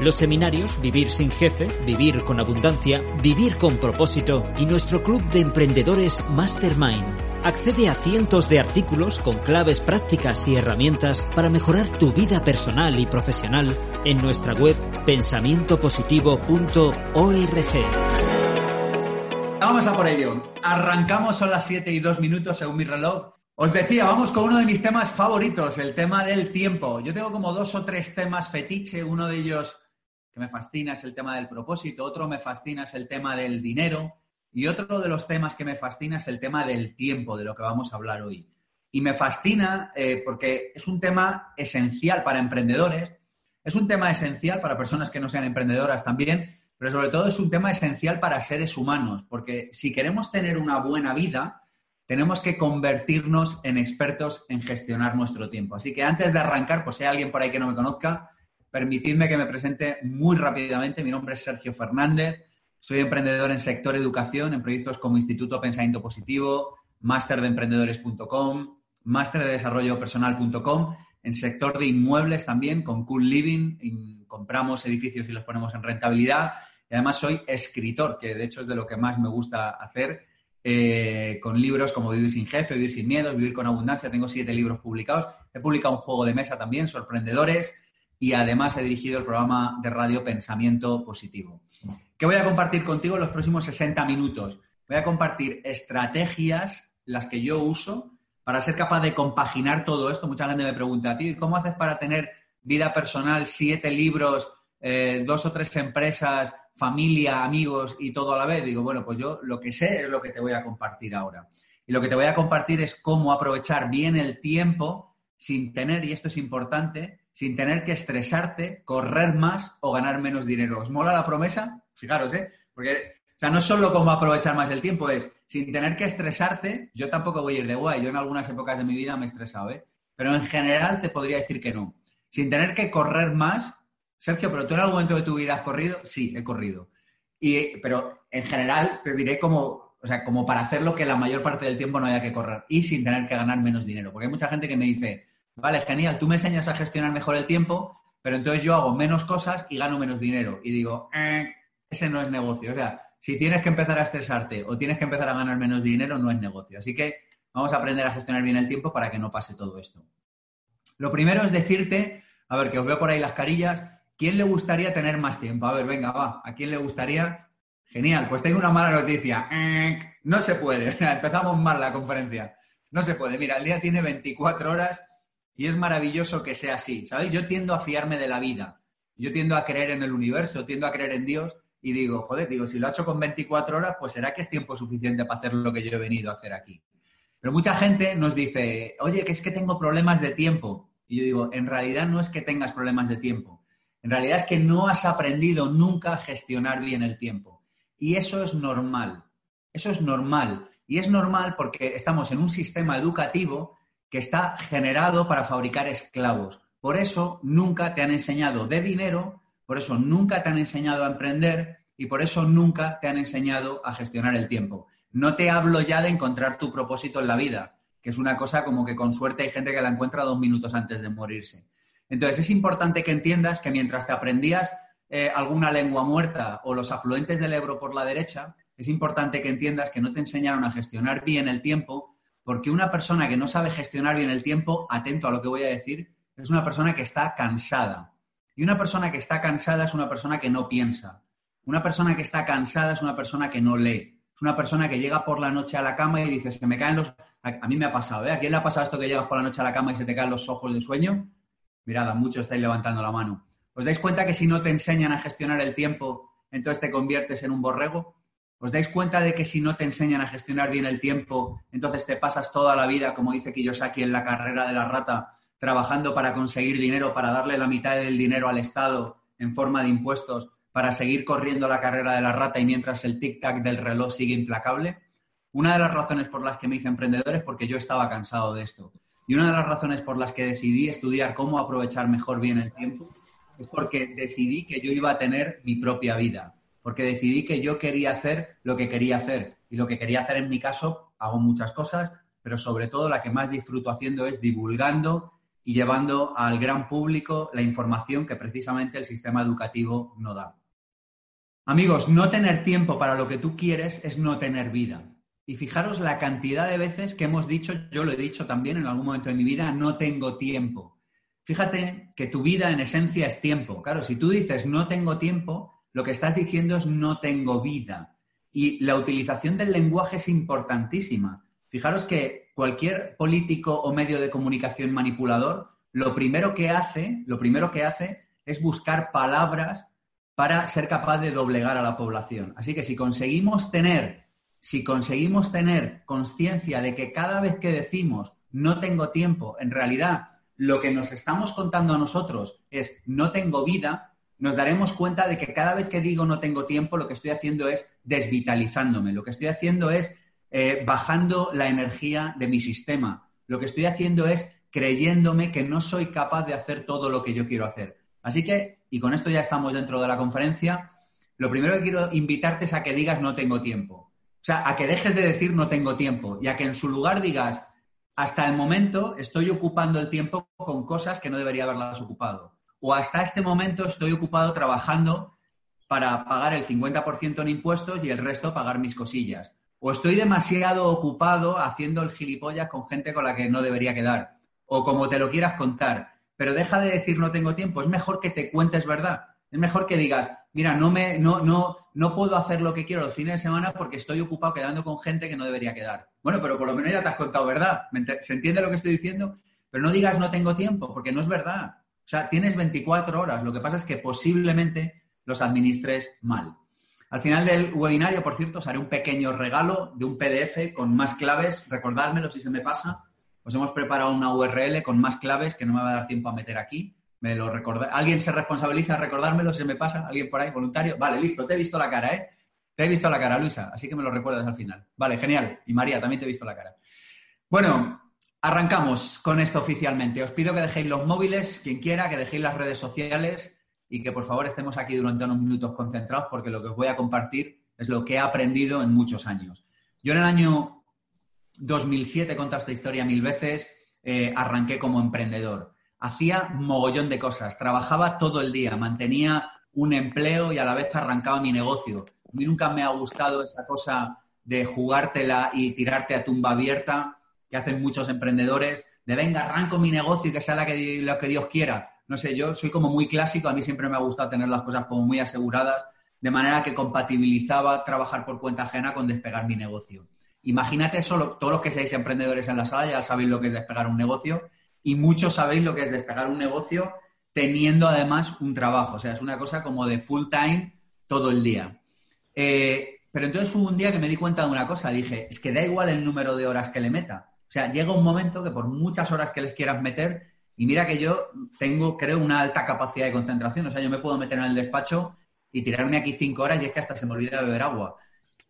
Los seminarios Vivir sin jefe, Vivir con abundancia, Vivir con propósito y nuestro club de emprendedores Mastermind. Accede a cientos de artículos con claves prácticas y herramientas para mejorar tu vida personal y profesional en nuestra web pensamientopositivo.org. Vamos a por ello. Arrancamos, son las 7 y 2 minutos según mi reloj. Os decía, vamos con uno de mis temas favoritos, el tema del tiempo. Yo tengo como dos o tres temas fetiche. Uno de ellos que me fascina es el tema del propósito, otro me fascina es el tema del dinero y otro de los temas que me fascina es el tema del tiempo, de lo que vamos a hablar hoy. Y me fascina eh, porque es un tema esencial para emprendedores, es un tema esencial para personas que no sean emprendedoras también, pero sobre todo es un tema esencial para seres humanos, porque si queremos tener una buena vida, tenemos que convertirnos en expertos en gestionar nuestro tiempo. Así que antes de arrancar, pues si hay alguien por ahí que no me conozca, permitidme que me presente muy rápidamente. Mi nombre es Sergio Fernández. Soy emprendedor en sector educación, en proyectos como Instituto Pensamiento Positivo, máster de emprendedores.com, máster de desarrollo personal.com, en sector de inmuebles también, con Cool Living, compramos edificios y los ponemos en rentabilidad. Y además soy escritor, que de hecho es de lo que más me gusta hacer, eh, con libros como Vivir sin jefe, Vivir sin miedo, Vivir con abundancia. Tengo siete libros publicados. He publicado un juego de mesa también, Sorprendedores, y además he dirigido el programa de radio Pensamiento Positivo. ¿Qué voy a compartir contigo en los próximos 60 minutos? Voy a compartir estrategias, las que yo uso, para ser capaz de compaginar todo esto. Mucha gente me pregunta, ti, ¿cómo haces para tener vida personal, siete libros, eh, dos o tres empresas, familia, amigos y todo a la vez? Digo, bueno, pues yo lo que sé es lo que te voy a compartir ahora. Y lo que te voy a compartir es cómo aprovechar bien el tiempo sin tener, y esto es importante, sin tener que estresarte, correr más o ganar menos dinero. ¿Os mola la promesa? Fijaros, ¿eh? Porque, o sea, no es solo cómo aprovechar más el tiempo, es sin tener que estresarte, yo tampoco voy a ir de guay, yo en algunas épocas de mi vida me he estresado, ¿eh? Pero en general te podría decir que no. Sin tener que correr más, Sergio, ¿pero tú en algún momento de tu vida has corrido? Sí, he corrido. Y, pero en general te diré como, o sea, como para hacerlo que la mayor parte del tiempo no haya que correr y sin tener que ganar menos dinero. Porque hay mucha gente que me dice, vale, genial, tú me enseñas a gestionar mejor el tiempo, pero entonces yo hago menos cosas y gano menos dinero. Y digo, eh, ese no es negocio. O sea, si tienes que empezar a estresarte o tienes que empezar a ganar menos dinero, no es negocio. Así que vamos a aprender a gestionar bien el tiempo para que no pase todo esto. Lo primero es decirte, a ver, que os veo por ahí las carillas, ¿quién le gustaría tener más tiempo? A ver, venga, va, ¿a quién le gustaría? Genial, pues tengo una mala noticia. No se puede, empezamos mal la conferencia. No se puede. Mira, el día tiene 24 horas y es maravilloso que sea así. ¿Sabéis? Yo tiendo a fiarme de la vida. Yo tiendo a creer en el universo, tiendo a creer en Dios y digo, joder, digo, si lo ha hecho con 24 horas, pues será que es tiempo suficiente para hacer lo que yo he venido a hacer aquí. Pero mucha gente nos dice, oye, que es que tengo problemas de tiempo. Y yo digo, en realidad no es que tengas problemas de tiempo. En realidad es que no has aprendido nunca a gestionar bien el tiempo. Y eso es normal. Eso es normal. Y es normal porque estamos en un sistema educativo que está generado para fabricar esclavos. Por eso nunca te han enseñado de dinero por eso nunca te han enseñado a emprender y por eso nunca te han enseñado a gestionar el tiempo. No te hablo ya de encontrar tu propósito en la vida, que es una cosa como que con suerte hay gente que la encuentra dos minutos antes de morirse. Entonces es importante que entiendas que mientras te aprendías eh, alguna lengua muerta o los afluentes del Ebro por la derecha, es importante que entiendas que no te enseñaron a gestionar bien el tiempo, porque una persona que no sabe gestionar bien el tiempo, atento a lo que voy a decir, es una persona que está cansada. Y una persona que está cansada es una persona que no piensa. Una persona que está cansada es una persona que no lee. Es una persona que llega por la noche a la cama y dice, se me caen los... A mí me ha pasado, ¿eh? ¿A quién le ha pasado esto que llegas por la noche a la cama y se te caen los ojos de sueño? Mirad, muchos estáis levantando la mano. ¿Os dais cuenta que si no te enseñan a gestionar el tiempo, entonces te conviertes en un borrego? ¿Os dais cuenta de que si no te enseñan a gestionar bien el tiempo, entonces te pasas toda la vida, como dice Kiyosaki en la carrera de la rata, trabajando para conseguir dinero, para darle la mitad del dinero al Estado en forma de impuestos, para seguir corriendo la carrera de la rata y mientras el tic-tac del reloj sigue implacable? Una de las razones por las que me hice emprendedor es porque yo estaba cansado de esto. Y una de las razones por las que decidí estudiar cómo aprovechar mejor bien el tiempo es porque decidí que yo iba a tener mi propia vida porque decidí que yo quería hacer lo que quería hacer. Y lo que quería hacer en mi caso, hago muchas cosas, pero sobre todo la que más disfruto haciendo es divulgando y llevando al gran público la información que precisamente el sistema educativo no da. Amigos, no tener tiempo para lo que tú quieres es no tener vida. Y fijaros la cantidad de veces que hemos dicho, yo lo he dicho también en algún momento de mi vida, no tengo tiempo. Fíjate que tu vida en esencia es tiempo. Claro, si tú dices no tengo tiempo, lo que estás diciendo es no tengo vida. Y la utilización del lenguaje es importantísima. Fijaros que cualquier político o medio de comunicación manipulador, lo primero que hace, lo primero que hace es buscar palabras para ser capaz de doblegar a la población. Así que si conseguimos tener, si conseguimos tener conciencia de que cada vez que decimos no tengo tiempo, en realidad lo que nos estamos contando a nosotros es no tengo vida, nos daremos cuenta de que cada vez que digo no tengo tiempo, lo que estoy haciendo es desvitalizándome, lo que estoy haciendo es eh, bajando la energía de mi sistema, lo que estoy haciendo es creyéndome que no soy capaz de hacer todo lo que yo quiero hacer. Así que, y con esto ya estamos dentro de la conferencia, lo primero que quiero invitarte es a que digas no tengo tiempo. O sea, a que dejes de decir no tengo tiempo y a que en su lugar digas hasta el momento estoy ocupando el tiempo con cosas que no debería haberlas ocupado o hasta este momento estoy ocupado trabajando para pagar el 50% en impuestos y el resto pagar mis cosillas. O estoy demasiado ocupado haciendo el gilipollas con gente con la que no debería quedar. O como te lo quieras contar. Pero deja de decir no tengo tiempo. Es mejor que te cuentes verdad. Es mejor que digas, mira, no, me, no, no, no puedo hacer lo que quiero los fines de semana porque estoy ocupado quedando con gente que no debería quedar. Bueno, pero por lo menos ya te has contado verdad. ¿Se entiende lo que estoy diciendo? Pero no digas no tengo tiempo, porque no es verdad. Sea, tienes 24 horas, lo que pasa es que posiblemente los administres mal. Al final del webinario, por cierto, os haré un pequeño regalo de un PDF con más claves. Recordármelo si se me pasa. Os hemos preparado una URL con más claves que no me va a dar tiempo a meter aquí. Me lo ¿Alguien se responsabiliza a recordármelo si se me pasa? ¿Alguien por ahí voluntario? Vale, listo, te he visto la cara, ¿eh? Te he visto la cara, Luisa, así que me lo recuerdas al final. Vale, genial. Y María, también te he visto la cara. Bueno, Arrancamos con esto oficialmente. Os pido que dejéis los móviles, quien quiera, que dejéis las redes sociales y que por favor estemos aquí durante unos minutos concentrados porque lo que os voy a compartir es lo que he aprendido en muchos años. Yo en el año 2007, conté esta historia mil veces, eh, arranqué como emprendedor. Hacía mogollón de cosas, trabajaba todo el día, mantenía un empleo y a la vez arrancaba mi negocio. A mí nunca me ha gustado esa cosa de jugártela y tirarte a tumba abierta que hacen muchos emprendedores, de venga, arranco mi negocio y que sea que, lo que Dios quiera. No sé, yo soy como muy clásico, a mí siempre me ha gustado tener las cosas como muy aseguradas, de manera que compatibilizaba trabajar por cuenta ajena con despegar mi negocio. Imagínate solo, todos los que seáis emprendedores en la sala ya sabéis lo que es despegar un negocio y muchos sabéis lo que es despegar un negocio teniendo además un trabajo. O sea, es una cosa como de full time todo el día. Eh, pero entonces hubo un día que me di cuenta de una cosa. Dije, es que da igual el número de horas que le meta. O sea, llega un momento que por muchas horas que les quieras meter, y mira que yo tengo, creo, una alta capacidad de concentración. O sea, yo me puedo meter en el despacho y tirarme aquí cinco horas y es que hasta se me olvida beber agua.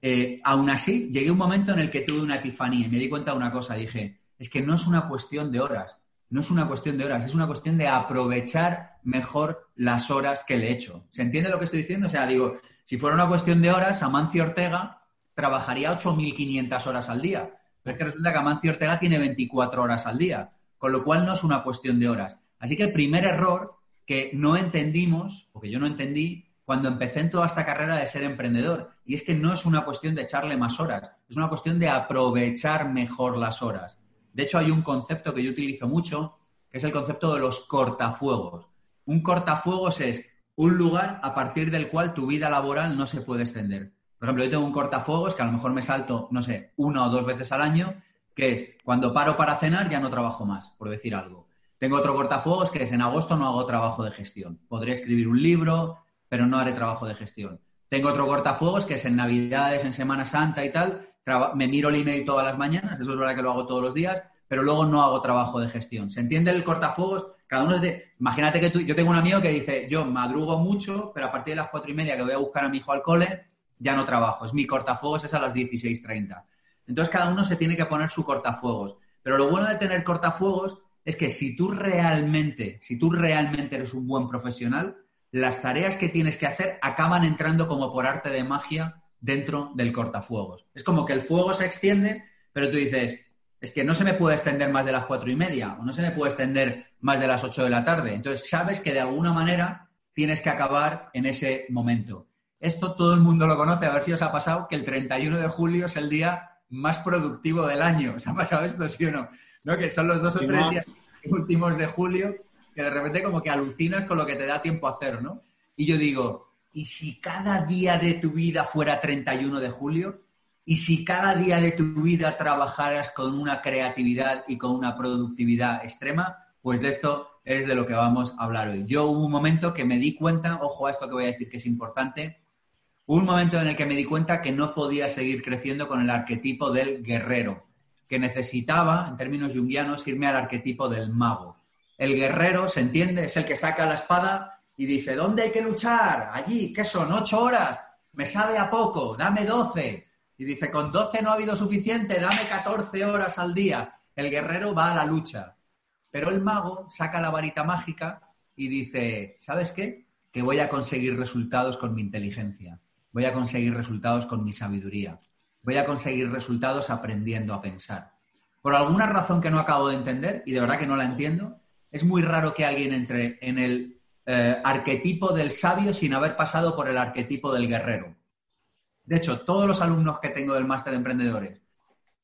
Eh, aún así, llegué un momento en el que tuve una epifanía y me di cuenta de una cosa. Dije, es que no es una cuestión de horas, no es una cuestión de horas, es una cuestión de aprovechar mejor las horas que le he hecho. ¿Se entiende lo que estoy diciendo? O sea, digo, si fuera una cuestión de horas, Amancio Ortega trabajaría 8.500 horas al día. Pero es que resulta que Amancio Ortega tiene 24 horas al día, con lo cual no es una cuestión de horas. Así que el primer error que no entendimos, o que yo no entendí, cuando empecé en toda esta carrera de ser emprendedor, y es que no es una cuestión de echarle más horas, es una cuestión de aprovechar mejor las horas. De hecho, hay un concepto que yo utilizo mucho, que es el concepto de los cortafuegos. Un cortafuegos es un lugar a partir del cual tu vida laboral no se puede extender. Por ejemplo, yo tengo un cortafuegos que a lo mejor me salto, no sé, una o dos veces al año, que es cuando paro para cenar ya no trabajo más, por decir algo. Tengo otro cortafuegos que es en agosto no hago trabajo de gestión. Podré escribir un libro, pero no haré trabajo de gestión. Tengo otro cortafuegos que es en Navidades, en Semana Santa y tal. Me miro el email todas las mañanas, eso es verdad que lo hago todos los días, pero luego no hago trabajo de gestión. ¿Se entiende el cortafuegos? Cada uno es de. Imagínate que tú, yo tengo un amigo que dice, yo madrugo mucho, pero a partir de las cuatro y media que voy a buscar a mi hijo al cole, ya no trabajo. Es mi cortafuegos, es a las 16.30. Entonces cada uno se tiene que poner su cortafuegos. Pero lo bueno de tener cortafuegos es que si tú realmente, si tú realmente eres un buen profesional, las tareas que tienes que hacer acaban entrando como por arte de magia dentro del cortafuegos. Es como que el fuego se extiende, pero tú dices, es que no se me puede extender más de las cuatro y media, o no se me puede extender más de las ocho de la tarde. Entonces sabes que de alguna manera tienes que acabar en ese momento. Esto todo el mundo lo conoce, a ver si os ha pasado que el 31 de julio es el día más productivo del año. ¿Os ha pasado esto, sí o no? ¿No? Que son los dos o tres días últimos de julio que de repente como que alucinas con lo que te da tiempo a hacer, ¿no? Y yo digo, ¿y si cada día de tu vida fuera 31 de julio? ¿Y si cada día de tu vida trabajaras con una creatividad y con una productividad extrema? Pues de esto es de lo que vamos a hablar hoy. Yo hubo un momento que me di cuenta, ojo a esto que voy a decir que es importante, un momento en el que me di cuenta que no podía seguir creciendo con el arquetipo del guerrero, que necesitaba, en términos junguianos, irme al arquetipo del mago. El guerrero, ¿se entiende? Es el que saca la espada y dice, ¿dónde hay que luchar? Allí, ¿qué son? ¿Ocho horas? Me sabe a poco, dame doce. Y dice, con doce no ha habido suficiente, dame catorce horas al día. El guerrero va a la lucha. Pero el mago saca la varita mágica y dice, ¿sabes qué? Que voy a conseguir resultados con mi inteligencia voy a conseguir resultados con mi sabiduría, voy a conseguir resultados aprendiendo a pensar. Por alguna razón que no acabo de entender, y de verdad que no la entiendo, es muy raro que alguien entre en el eh, arquetipo del sabio sin haber pasado por el arquetipo del guerrero. De hecho, todos los alumnos que tengo del máster de emprendedores,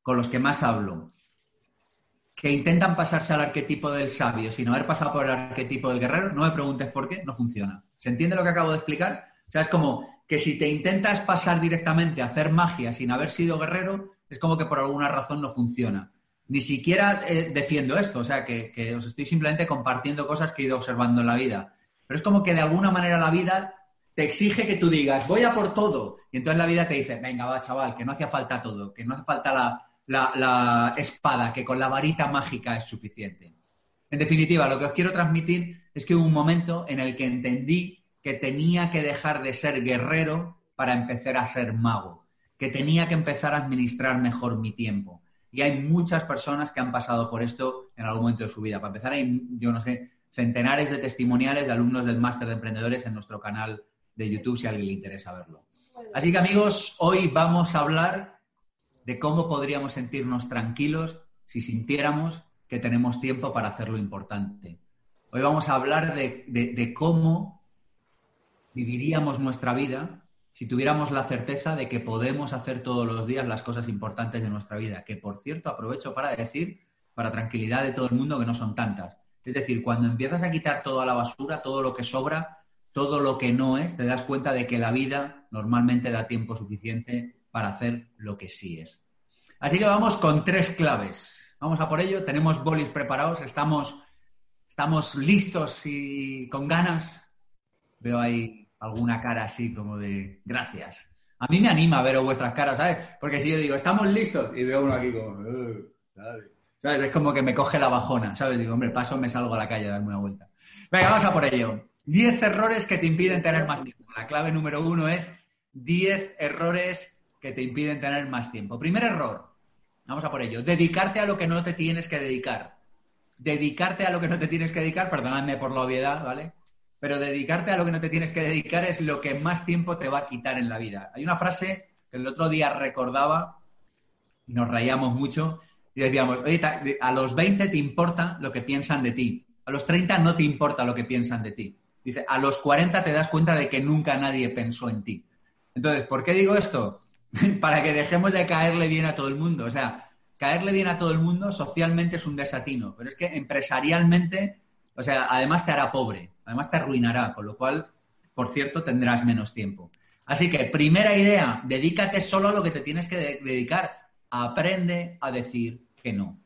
con los que más hablo, que intentan pasarse al arquetipo del sabio sin haber pasado por el arquetipo del guerrero, no me preguntes por qué, no funciona. ¿Se entiende lo que acabo de explicar? O sea, es como que si te intentas pasar directamente a hacer magia sin haber sido guerrero, es como que por alguna razón no funciona. Ni siquiera eh, defiendo esto, o sea, que, os estoy simplemente compartiendo cosas que he ido observando en la vida. Pero es como que de alguna manera la vida te exige que tú digas, voy a por todo. Y entonces la vida te dice, venga, va, chaval, que no hacía falta todo, que no hace falta la, la, la espada, que con la varita mágica es suficiente. En definitiva, lo que os quiero transmitir es que hubo un momento en el que entendí que tenía que dejar de ser guerrero para empezar a ser mago, que tenía que empezar a administrar mejor mi tiempo. Y hay muchas personas que han pasado por esto en algún momento de su vida. Para empezar, hay, yo no sé, centenares de testimoniales de alumnos del máster de emprendedores en nuestro canal de YouTube si a alguien le interesa verlo. Así que amigos, hoy vamos a hablar de cómo podríamos sentirnos tranquilos si sintiéramos que tenemos tiempo para hacer lo importante. Hoy vamos a hablar de, de, de cómo viviríamos nuestra vida si tuviéramos la certeza de que podemos hacer todos los días las cosas importantes de nuestra vida, que por cierto aprovecho para decir, para tranquilidad de todo el mundo, que no son tantas. Es decir, cuando empiezas a quitar toda la basura, todo lo que sobra, todo lo que no es, te das cuenta de que la vida normalmente da tiempo suficiente para hacer lo que sí es. Así que vamos con tres claves. Vamos a por ello, tenemos bolis preparados, estamos, estamos listos y con ganas. Veo ahí alguna cara así como de gracias. A mí me anima ver vuestras caras, ¿sabes? Porque si yo digo, estamos listos, y veo uno aquí como, ¿sabes? Es como que me coge la bajona, ¿sabes? Digo, hombre, paso, me salgo a la calle a darme una vuelta. Venga, vamos a por ello. Diez errores que te impiden tener más tiempo. La clave número uno es diez errores que te impiden tener más tiempo. Primer error, vamos a por ello, dedicarte a lo que no te tienes que dedicar. Dedicarte a lo que no te tienes que dedicar, perdonadme por la obviedad, ¿vale? Pero dedicarte a lo que no te tienes que dedicar es lo que más tiempo te va a quitar en la vida. Hay una frase que el otro día recordaba y nos reíamos mucho y decíamos, a los 20 te importa lo que piensan de ti, a los 30 no te importa lo que piensan de ti. Dice, a los 40 te das cuenta de que nunca nadie pensó en ti. Entonces, ¿por qué digo esto? Para que dejemos de caerle bien a todo el mundo. O sea, caerle bien a todo el mundo socialmente es un desatino, pero es que empresarialmente, o sea, además te hará pobre además te arruinará, con lo cual, por cierto, tendrás menos tiempo. Así que, primera idea, dedícate solo a lo que te tienes que dedicar. Aprende a decir que no.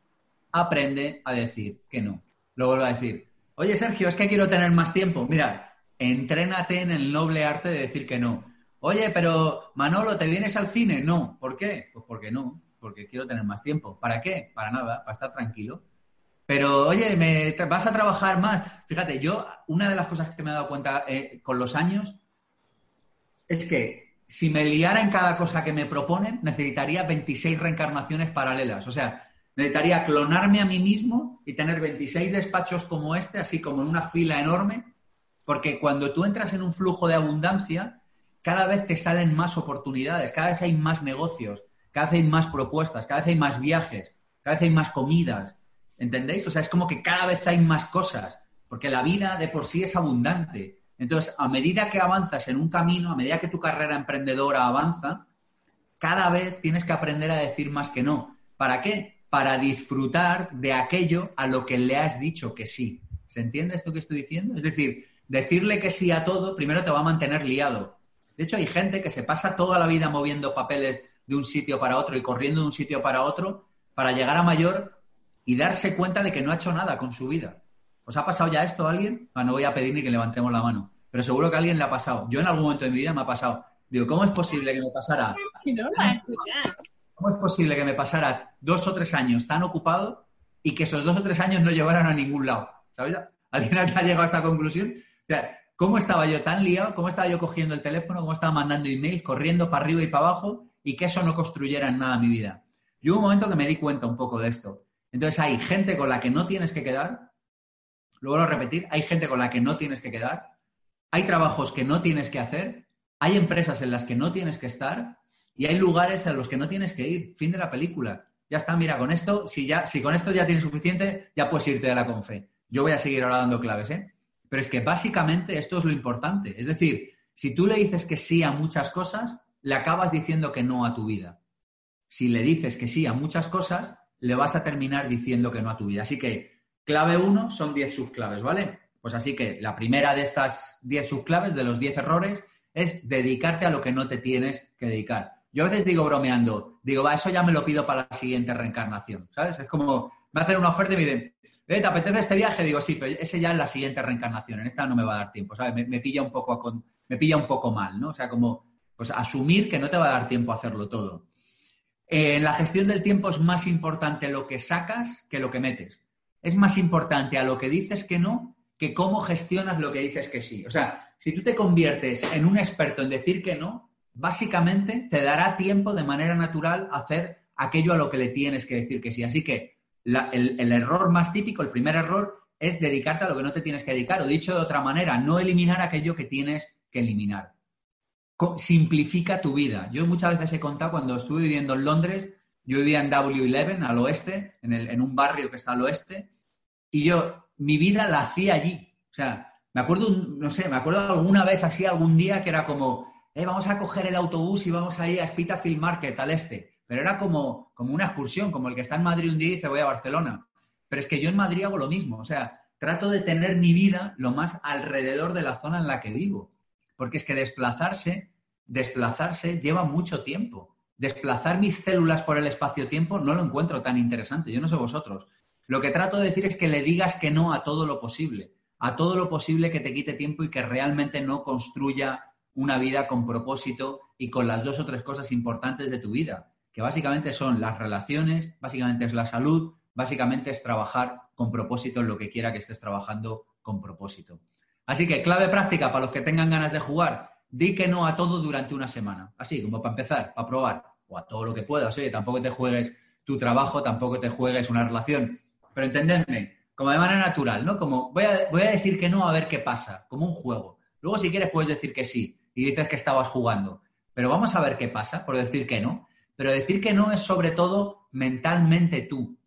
Aprende a decir que no. Lo vuelvo a decir. Oye, Sergio, es que quiero tener más tiempo. Mira, entrénate en el noble arte de decir que no. Oye, pero Manolo, ¿te vienes al cine? No. ¿Por qué? Pues porque no, porque quiero tener más tiempo. ¿Para qué? Para nada, para estar tranquilo. Pero, oye, ¿me vas a trabajar más? Fíjate, yo, una de las cosas que me he dado cuenta eh, con los años es que si me liara en cada cosa que me proponen, necesitaría 26 reencarnaciones paralelas. O sea, necesitaría clonarme a mí mismo y tener 26 despachos como este, así como en una fila enorme, porque cuando tú entras en un flujo de abundancia, cada vez te salen más oportunidades, cada vez hay más negocios, cada vez hay más propuestas, cada vez hay más viajes, cada vez hay más comidas. ¿Entendéis? O sea, es como que cada vez hay más cosas, porque la vida de por sí es abundante. Entonces, a medida que avanzas en un camino, a medida que tu carrera emprendedora avanza, cada vez tienes que aprender a decir más que no. ¿Para qué? Para disfrutar de aquello a lo que le has dicho que sí. ¿Se entiende esto que estoy diciendo? Es decir, decirle que sí a todo primero te va a mantener liado. De hecho, hay gente que se pasa toda la vida moviendo papeles de un sitio para otro y corriendo de un sitio para otro para llegar a mayor y darse cuenta de que no ha hecho nada con su vida. ¿Os ha pasado ya esto a alguien? Ah, no voy a pedir ni que levantemos la mano, pero seguro que a alguien le ha pasado. Yo en algún momento de mi vida me ha pasado. Digo, ¿cómo es posible que me pasara? ¿Cómo es posible que me pasara dos o tres años tan ocupado y que esos dos o tres años no llevaran a ningún lado? ¿Sabes? ¿Alguien ha llegado a esta conclusión? O sea, ¿cómo estaba yo tan liado? ¿Cómo estaba yo cogiendo el teléfono? ¿Cómo estaba mandando emails, corriendo para arriba y para abajo y que eso no construyera en nada mi vida? Yo hubo un momento que me di cuenta un poco de esto. Entonces hay gente con la que no tienes que quedar, lo repetir, hay gente con la que no tienes que quedar, hay trabajos que no tienes que hacer, hay empresas en las que no tienes que estar y hay lugares a los que no tienes que ir. Fin de la película. Ya está, mira, con esto, si, ya, si con esto ya tienes suficiente, ya puedes irte de la confe. Yo voy a seguir ahora dando claves, ¿eh? Pero es que básicamente esto es lo importante. Es decir, si tú le dices que sí a muchas cosas, le acabas diciendo que no a tu vida. Si le dices que sí a muchas cosas, le vas a terminar diciendo que no a tu vida. Así que clave uno son 10 subclaves, ¿vale? Pues así que la primera de estas 10 subclaves, de los 10 errores, es dedicarte a lo que no te tienes que dedicar. Yo a veces digo bromeando, digo, va, eso ya me lo pido para la siguiente reencarnación, ¿sabes? Es como, me hacen una oferta y me dicen, ¿te apetece este viaje? Digo, sí, pero ese ya es la siguiente reencarnación, en esta no me va a dar tiempo, ¿sabes? Me, pilla, un poco me pilla un poco mal, ¿no? O sea, como, pues asumir que no te va a dar tiempo a hacerlo todo. Eh, en la gestión del tiempo es más importante lo que sacas que lo que metes. Es más importante a lo que dices que no que cómo gestionas lo que dices que sí. O sea, si tú te conviertes en un experto en decir que no, básicamente te dará tiempo de manera natural hacer aquello a lo que le tienes que decir que sí. Así que el, el error más típico, el primer error, es dedicarte a lo que no te tienes que dedicar. O dicho de otra manera, no eliminar aquello que tienes que eliminar simplifica tu vida. Yo muchas veces he contado cuando estuve viviendo en Londres, yo vivía en W11, al oeste, en, un barrio que está al oeste, y yo mi vida la hacía allí. O sea, me acuerdo, no sé, me acuerdo alguna vez así, algún día que era como, eh, vamos a coger el autobús y vamos a ir a Spitafield Market, al este. Pero era como, como una excursión, como el que está en Madrid un día y dice voy a Barcelona. Pero es que yo en Madrid hago lo mismo. O sea, trato de tener mi vida lo más alrededor de la zona en la que vivo. Porque es que desplazarse, desplazarse lleva mucho tiempo. Desplazar mis células por el espacio-tiempo no lo encuentro tan interesante. Yo no sé vosotros. Lo que trato de decir es que le digas que no a todo lo posible. A todo lo posible que te quite tiempo y que realmente no construya una vida con propósito y con las dos o tres cosas importantes de tu vida, que básicamente son las relaciones, básicamente es la salud, básicamente es trabajar con propósito en lo que quiera que estés trabajando con propósito. Así que clave práctica para los que tengan ganas de jugar, di que no a todo durante una semana. Así, como para empezar, para probar, o a todo lo que puedas. Oye, tampoco te juegues tu trabajo, tampoco te juegues una relación. Pero entendedme, como de manera natural, ¿no? Como voy a, voy a decir que no a ver qué pasa, como un juego. Luego, si quieres, puedes decir que sí y dices que estabas jugando. Pero vamos a ver qué pasa por decir que no. Pero decir que no es sobre todo mentalmente tú.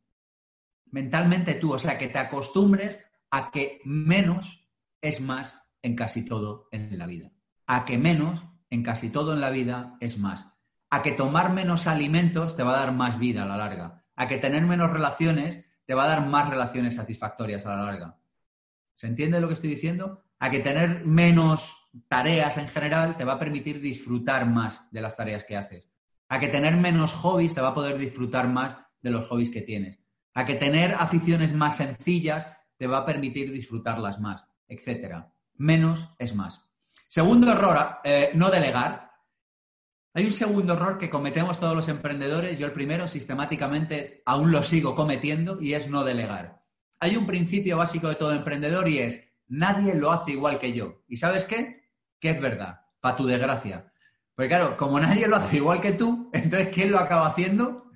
Mentalmente tú. O sea, que te acostumbres a que menos es más en casi todo en la vida. A que menos en casi todo en la vida es más. A que tomar menos alimentos te va a dar más vida a la larga. A que tener menos relaciones te va a dar más relaciones satisfactorias a la larga. ¿Se entiende lo que estoy diciendo? A que tener menos tareas en general te va a permitir disfrutar más de las tareas que haces. A que tener menos hobbies te va a poder disfrutar más de los hobbies que tienes. A que tener aficiones más sencillas te va a permitir disfrutarlas más, etcétera. Menos es más. Segundo error, eh, no delegar. Hay un segundo error que cometemos todos los emprendedores, yo el primero sistemáticamente aún lo sigo cometiendo y es no delegar. Hay un principio básico de todo emprendedor y es nadie lo hace igual que yo. ¿Y sabes qué? Que es verdad, para tu desgracia. Porque claro, como nadie lo hace igual que tú, entonces ¿quién lo acaba haciendo?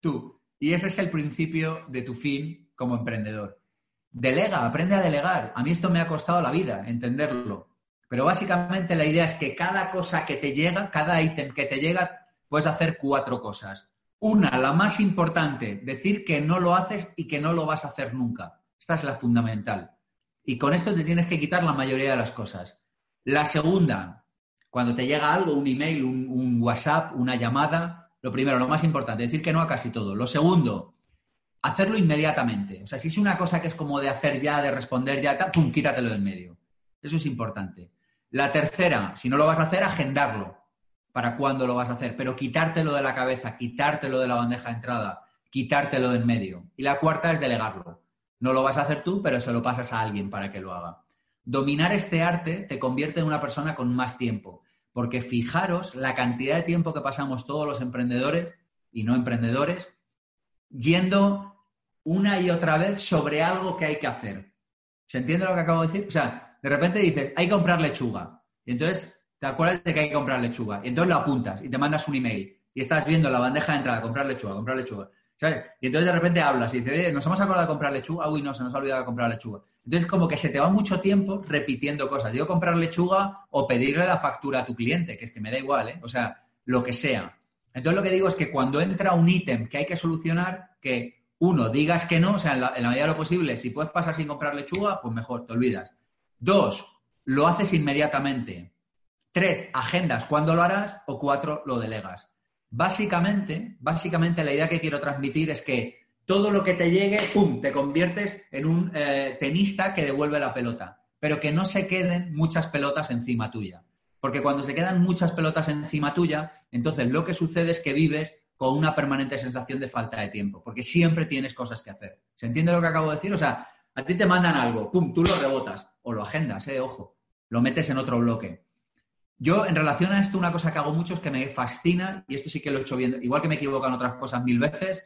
Tú. Y ese es el principio de tu fin como emprendedor. Delega, aprende a delegar. A mí esto me ha costado la vida, entenderlo. Pero básicamente la idea es que cada cosa que te llega, cada ítem que te llega, puedes hacer cuatro cosas. Una, la más importante, decir que no lo haces y que no lo vas a hacer nunca. Esta es la fundamental. Y con esto te tienes que quitar la mayoría de las cosas. La segunda, cuando te llega algo, un email, un, WhatsApp, una llamada, lo primero, lo más importante, decir que no a casi todo. Lo segundo, hacerlo inmediatamente. O sea, si es una cosa que es como de hacer ya, de responder ya, pum, quítatelo de en medio. Eso es importante. La tercera, si no lo vas a hacer, agendarlo para cuándo lo vas a hacer, pero quitártelo de la cabeza, quitártelo de la bandeja de entrada, quitártelo de en medio. Y la cuarta es delegarlo. No lo vas a hacer tú, pero se lo pasas a alguien para que lo haga. Dominar este arte te convierte en una persona con más tiempo, porque fijaros la cantidad de tiempo que pasamos todos los emprendedores y no emprendedores yendo una y otra vez sobre algo que hay que hacer. ¿Se entiende lo que acabo de decir? O sea, de repente dices, hay que comprar lechuga. Y entonces te acuerdas de que hay que comprar lechuga. Y entonces lo apuntas y te mandas un email. Y estás viendo la bandeja de entrada, comprar lechuga, comprar lechuga. ¿Sabes? Y entonces de repente hablas y dices, oye, nos hemos acordado de comprar lechuga. Uy, no, se nos ha olvidado de comprar lechuga. Entonces como que se te va mucho tiempo repitiendo cosas. Digo comprar lechuga o pedirle la factura a tu cliente, que es que me da igual, ¿eh? O sea, lo que sea. Entonces lo que digo es que cuando entra un ítem que hay que solucionar, que uno, digas que no, o sea, en la, en la medida de lo posible, si puedes pasar sin comprar lechuga, pues mejor, te olvidas. Dos, lo haces inmediatamente. Tres, agendas cuándo lo harás. O cuatro, lo delegas. Básicamente, básicamente la idea que quiero transmitir es que todo lo que te llegue, ¡pum!, te conviertes en un eh, tenista que devuelve la pelota. Pero que no se queden muchas pelotas encima tuya. Porque cuando se quedan muchas pelotas encima tuya, entonces lo que sucede es que vives con una permanente sensación de falta de tiempo, porque siempre tienes cosas que hacer. ¿Se entiende lo que acabo de decir? O sea, a ti te mandan algo, pum, tú lo rebotas o lo agendas, eh, ojo, lo metes en otro bloque. Yo, en relación a esto, una cosa que hago mucho es que me fascina, y esto sí que lo he hecho bien, igual que me equivoco en otras cosas mil veces,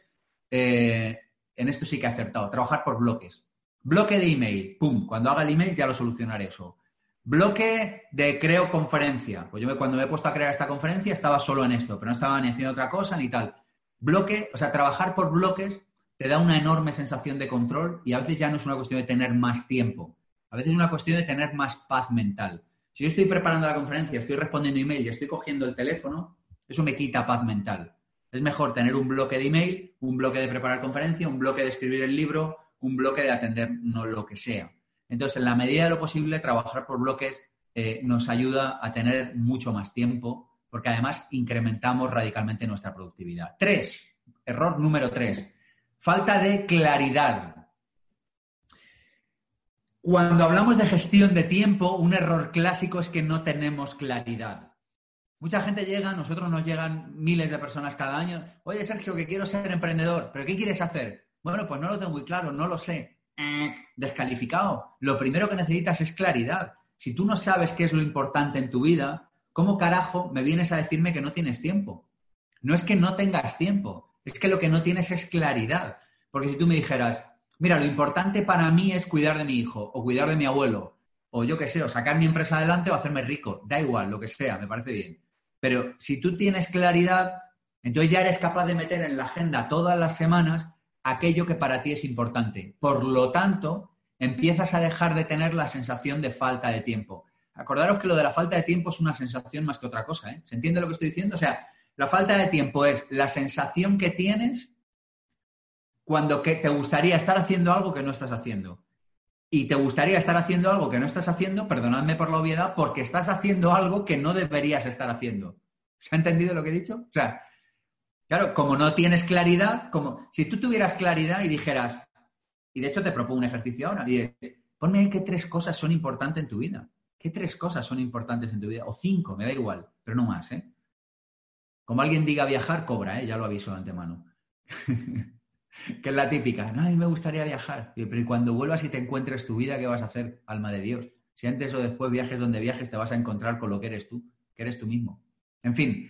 eh, en esto sí que he acertado, trabajar por bloques. Bloque de email, pum, cuando haga el email ya lo solucionaré eso. Bloque de creo conferencia. Pues yo cuando me he puesto a crear esta conferencia estaba solo en esto, pero no estaba ni haciendo otra cosa ni tal. Bloque, o sea, trabajar por bloques te da una enorme sensación de control y a veces ya no es una cuestión de tener más tiempo, a veces es una cuestión de tener más paz mental. Si yo estoy preparando la conferencia, estoy respondiendo email y estoy cogiendo el teléfono, eso me quita paz mental. Es mejor tener un bloque de email, un bloque de preparar conferencia, un bloque de escribir el libro, un bloque de atender no lo que sea. Entonces, en la medida de lo posible, trabajar por bloques eh, nos ayuda a tener mucho más tiempo, porque además incrementamos radicalmente nuestra productividad. Tres, error número tres, Falta de claridad. Cuando hablamos de gestión de tiempo, un error clásico es que no tenemos claridad. Mucha gente llega, nosotros nos llegan miles de personas cada año. Oye, Sergio, que quiero ser emprendedor, pero ¿qué quieres hacer? Bueno, pues no lo tengo muy claro, no lo sé. Eh, descalificado. Lo primero que necesitas es claridad. Si tú no sabes qué es lo importante en tu vida, ¿cómo carajo me vienes a decirme que no tienes tiempo? No es que no tengas tiempo, es que lo que no tienes es claridad. Porque si tú me dijeras, mira, lo importante para mí es cuidar de mi hijo o cuidar de mi abuelo, o yo qué sé, o sacar mi empresa adelante o hacerme rico, da igual, lo que sea, me parece bien. Pero si tú tienes claridad, entonces ya eres capaz de meter en la agenda todas las semanas aquello que para ti es importante. Por lo tanto, empiezas a dejar de tener la sensación de falta de tiempo. Acordaros que lo de la falta de tiempo es una sensación más que otra cosa. ¿eh? ¿Se entiende lo que estoy diciendo? O sea, la falta de tiempo es la sensación que tienes cuando que te gustaría estar haciendo algo que no estás haciendo. Y te gustaría estar haciendo algo que no estás haciendo, perdonadme por la obviedad, porque estás haciendo algo que no deberías estar haciendo. ¿Se ha entendido lo que he dicho? O sea, claro, como no tienes claridad, como si tú tuvieras claridad y dijeras, y de hecho te propongo un ejercicio ahora, y es, ponme qué tres cosas son importantes en tu vida ¿Qué tres cosas son importantes en tu vida? O cinco, me da igual, pero no más, ¿eh? Como alguien diga viajar, cobra, ¿eh? Ya lo aviso de antemano. que es la típica. No, a mí me gustaría viajar. Pero cuando vuelvas y te encuentres tu vida, ¿qué vas a hacer, alma de Dios? Si antes o después viajes donde viajes, te vas a encontrar con lo que eres tú, que eres tú mismo. En fin,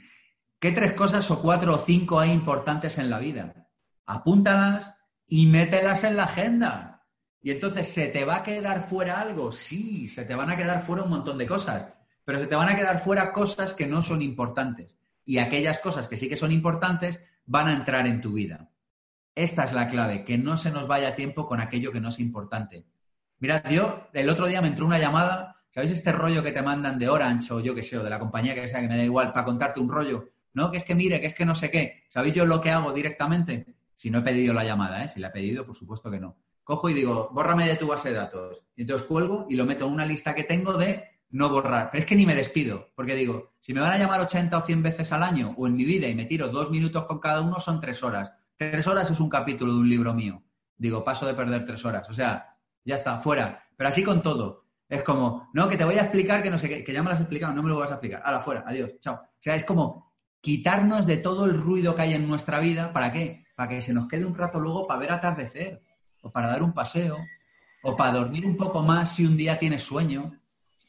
¿qué tres cosas o cuatro o cinco hay importantes en la vida? Apúntalas y mételas en la agenda. Y entonces, ¿se te va a quedar fuera algo? Sí, se te van a quedar fuera un montón de cosas, pero se te van a quedar fuera cosas que no son importantes. Y aquellas cosas que sí que son importantes van a entrar en tu vida. Esta es la clave, que no se nos vaya tiempo con aquello que no es importante. Mira, yo el otro día me entró una llamada, ¿sabéis este rollo que te mandan de Orange o yo qué sé, o de la compañía que sea, que me da igual, para contarte un rollo? No, que es que mire, que es que no sé qué. ¿Sabéis yo lo que hago directamente? Si no he pedido la llamada, ¿eh? Si la he pedido, por supuesto que no. Cojo y digo, bórrame de tu base de datos. Y entonces cuelgo y lo meto en una lista que tengo de no borrar. Pero es que ni me despido, porque digo, si me van a llamar 80 o 100 veces al año o en mi vida y me tiro dos minutos con cada uno, son tres horas. Tres horas es un capítulo de un libro mío. Digo, paso de perder tres horas. O sea, ya está, fuera. Pero así con todo. Es como, no, que te voy a explicar que no sé qué, que ya me lo has explicado, no me lo vas a explicar. Ahora, fuera, adiós, chao. O sea, es como quitarnos de todo el ruido que hay en nuestra vida. ¿Para qué? Para que se nos quede un rato luego para ver atardecer, o para dar un paseo, o para dormir un poco más si un día tienes sueño,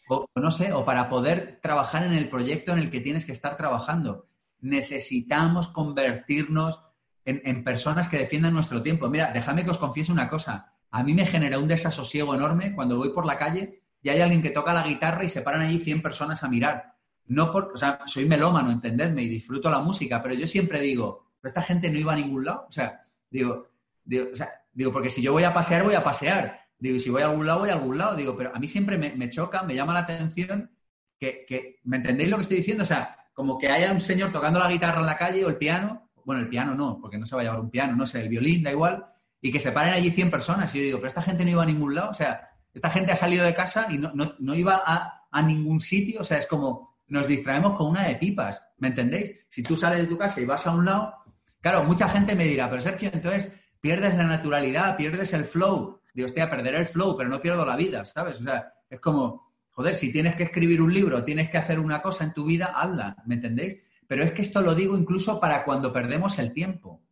o no sé, o para poder trabajar en el proyecto en el que tienes que estar trabajando. Necesitamos convertirnos en, personas que defiendan nuestro tiempo. Mira, déjame que os confiese una cosa. A mí me genera un desasosiego enorme cuando voy por la calle y hay alguien que toca la guitarra y se paran allí 100 personas a mirar. No por, o sea, soy melómano, entendedme, y disfruto la música, pero yo siempre digo, esta gente no iba a ningún lado. O sea, digo, digo, digo, porque si yo voy a pasear, voy a pasear. Digo, si voy a algún lado, voy a algún lado. Digo, pero a mí siempre me, choca, me llama la atención que, que, ¿me entendéis lo que estoy diciendo? O sea, como que haya un señor tocando la guitarra en la calle o el piano bueno, el piano no, porque no se va a llevar un piano, no sé, el violín, da igual, y que se paren allí 100 personas. Y yo digo, pero esta gente no iba a ningún lado, o sea, esta gente ha salido de casa y no, iba a, a, ningún sitio, o sea, es como nos distraemos con una de pipas, ¿me entendéis? Si tú sales de tu casa y vas a un lado, claro, mucha gente me dirá, pero Sergio, entonces pierdes la naturalidad, pierdes el flow. Digo, hostia, perderé el flow, pero no pierdo la vida, ¿sabes? O sea, es como, joder, si tienes que escribir un libro, tienes que hacer una cosa en tu vida, hazla, ¿me entendéis? Pero es que esto lo digo incluso para cuando perdemos el tiempo.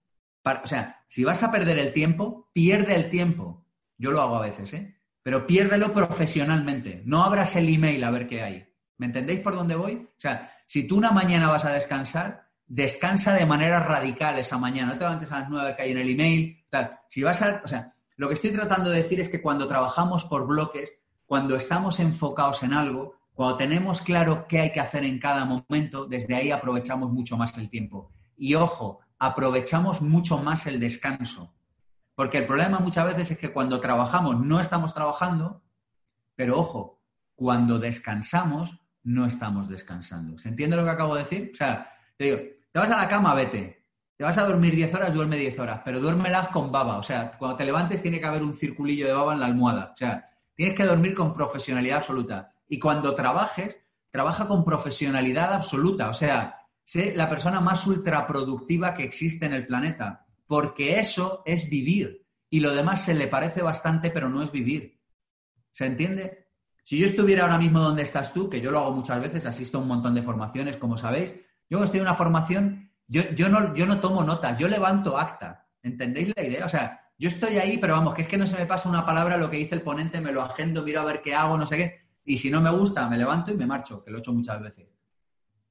o sea, si vas a perder el tiempo, pierde el tiempo. Yo lo hago a veces, ¿eh? Pero piérdelo profesionalmente. No abras el email a ver qué hay. ¿Me entendéis por dónde voy? O sea, si tú una mañana vas a descansar, descansa de manera radical esa mañana. No te levantes a las nueve que hay en el email, tal. Si vas a, o sea, lo que estoy tratando de decir es que cuando trabajamos por bloques, cuando estamos enfocados en algo, cuando tenemos claro qué hay que hacer en cada momento, desde ahí aprovechamos mucho más el tiempo. Y ojo, aprovechamos mucho más el descanso. Porque el problema muchas veces es que cuando trabajamos no estamos trabajando, pero ojo, cuando descansamos no estamos descansando. ¿Se entiende lo que acabo de decir? O sea, te digo, te vas a la cama, vete. Te vas a dormir 10 horas, duerme 10 horas, pero duérmelas con baba. O sea, cuando te levantes tiene que haber un circulillo de baba en la almohada. O sea, tienes que dormir con profesionalidad absoluta. Y cuando trabajes, trabaja con profesionalidad absoluta. O sea, sé la persona más ultraproductiva que existe en el planeta. Porque eso es vivir. Y lo demás se le parece bastante, pero no es vivir. ¿Se entiende? Si yo estuviera ahora mismo donde estás tú, que yo lo hago muchas veces, asisto a un montón de formaciones, como sabéis, yo estoy en una formación, yo, yo, no, yo no tomo notas, yo levanto acta. ¿Entendéis la idea? O sea, yo estoy ahí, pero vamos, que es que no se me pasa una palabra, lo que dice el ponente, me lo agendo, miro a ver qué hago, no sé qué. Y si no me gusta, me levanto y me marcho, que lo he hecho muchas veces.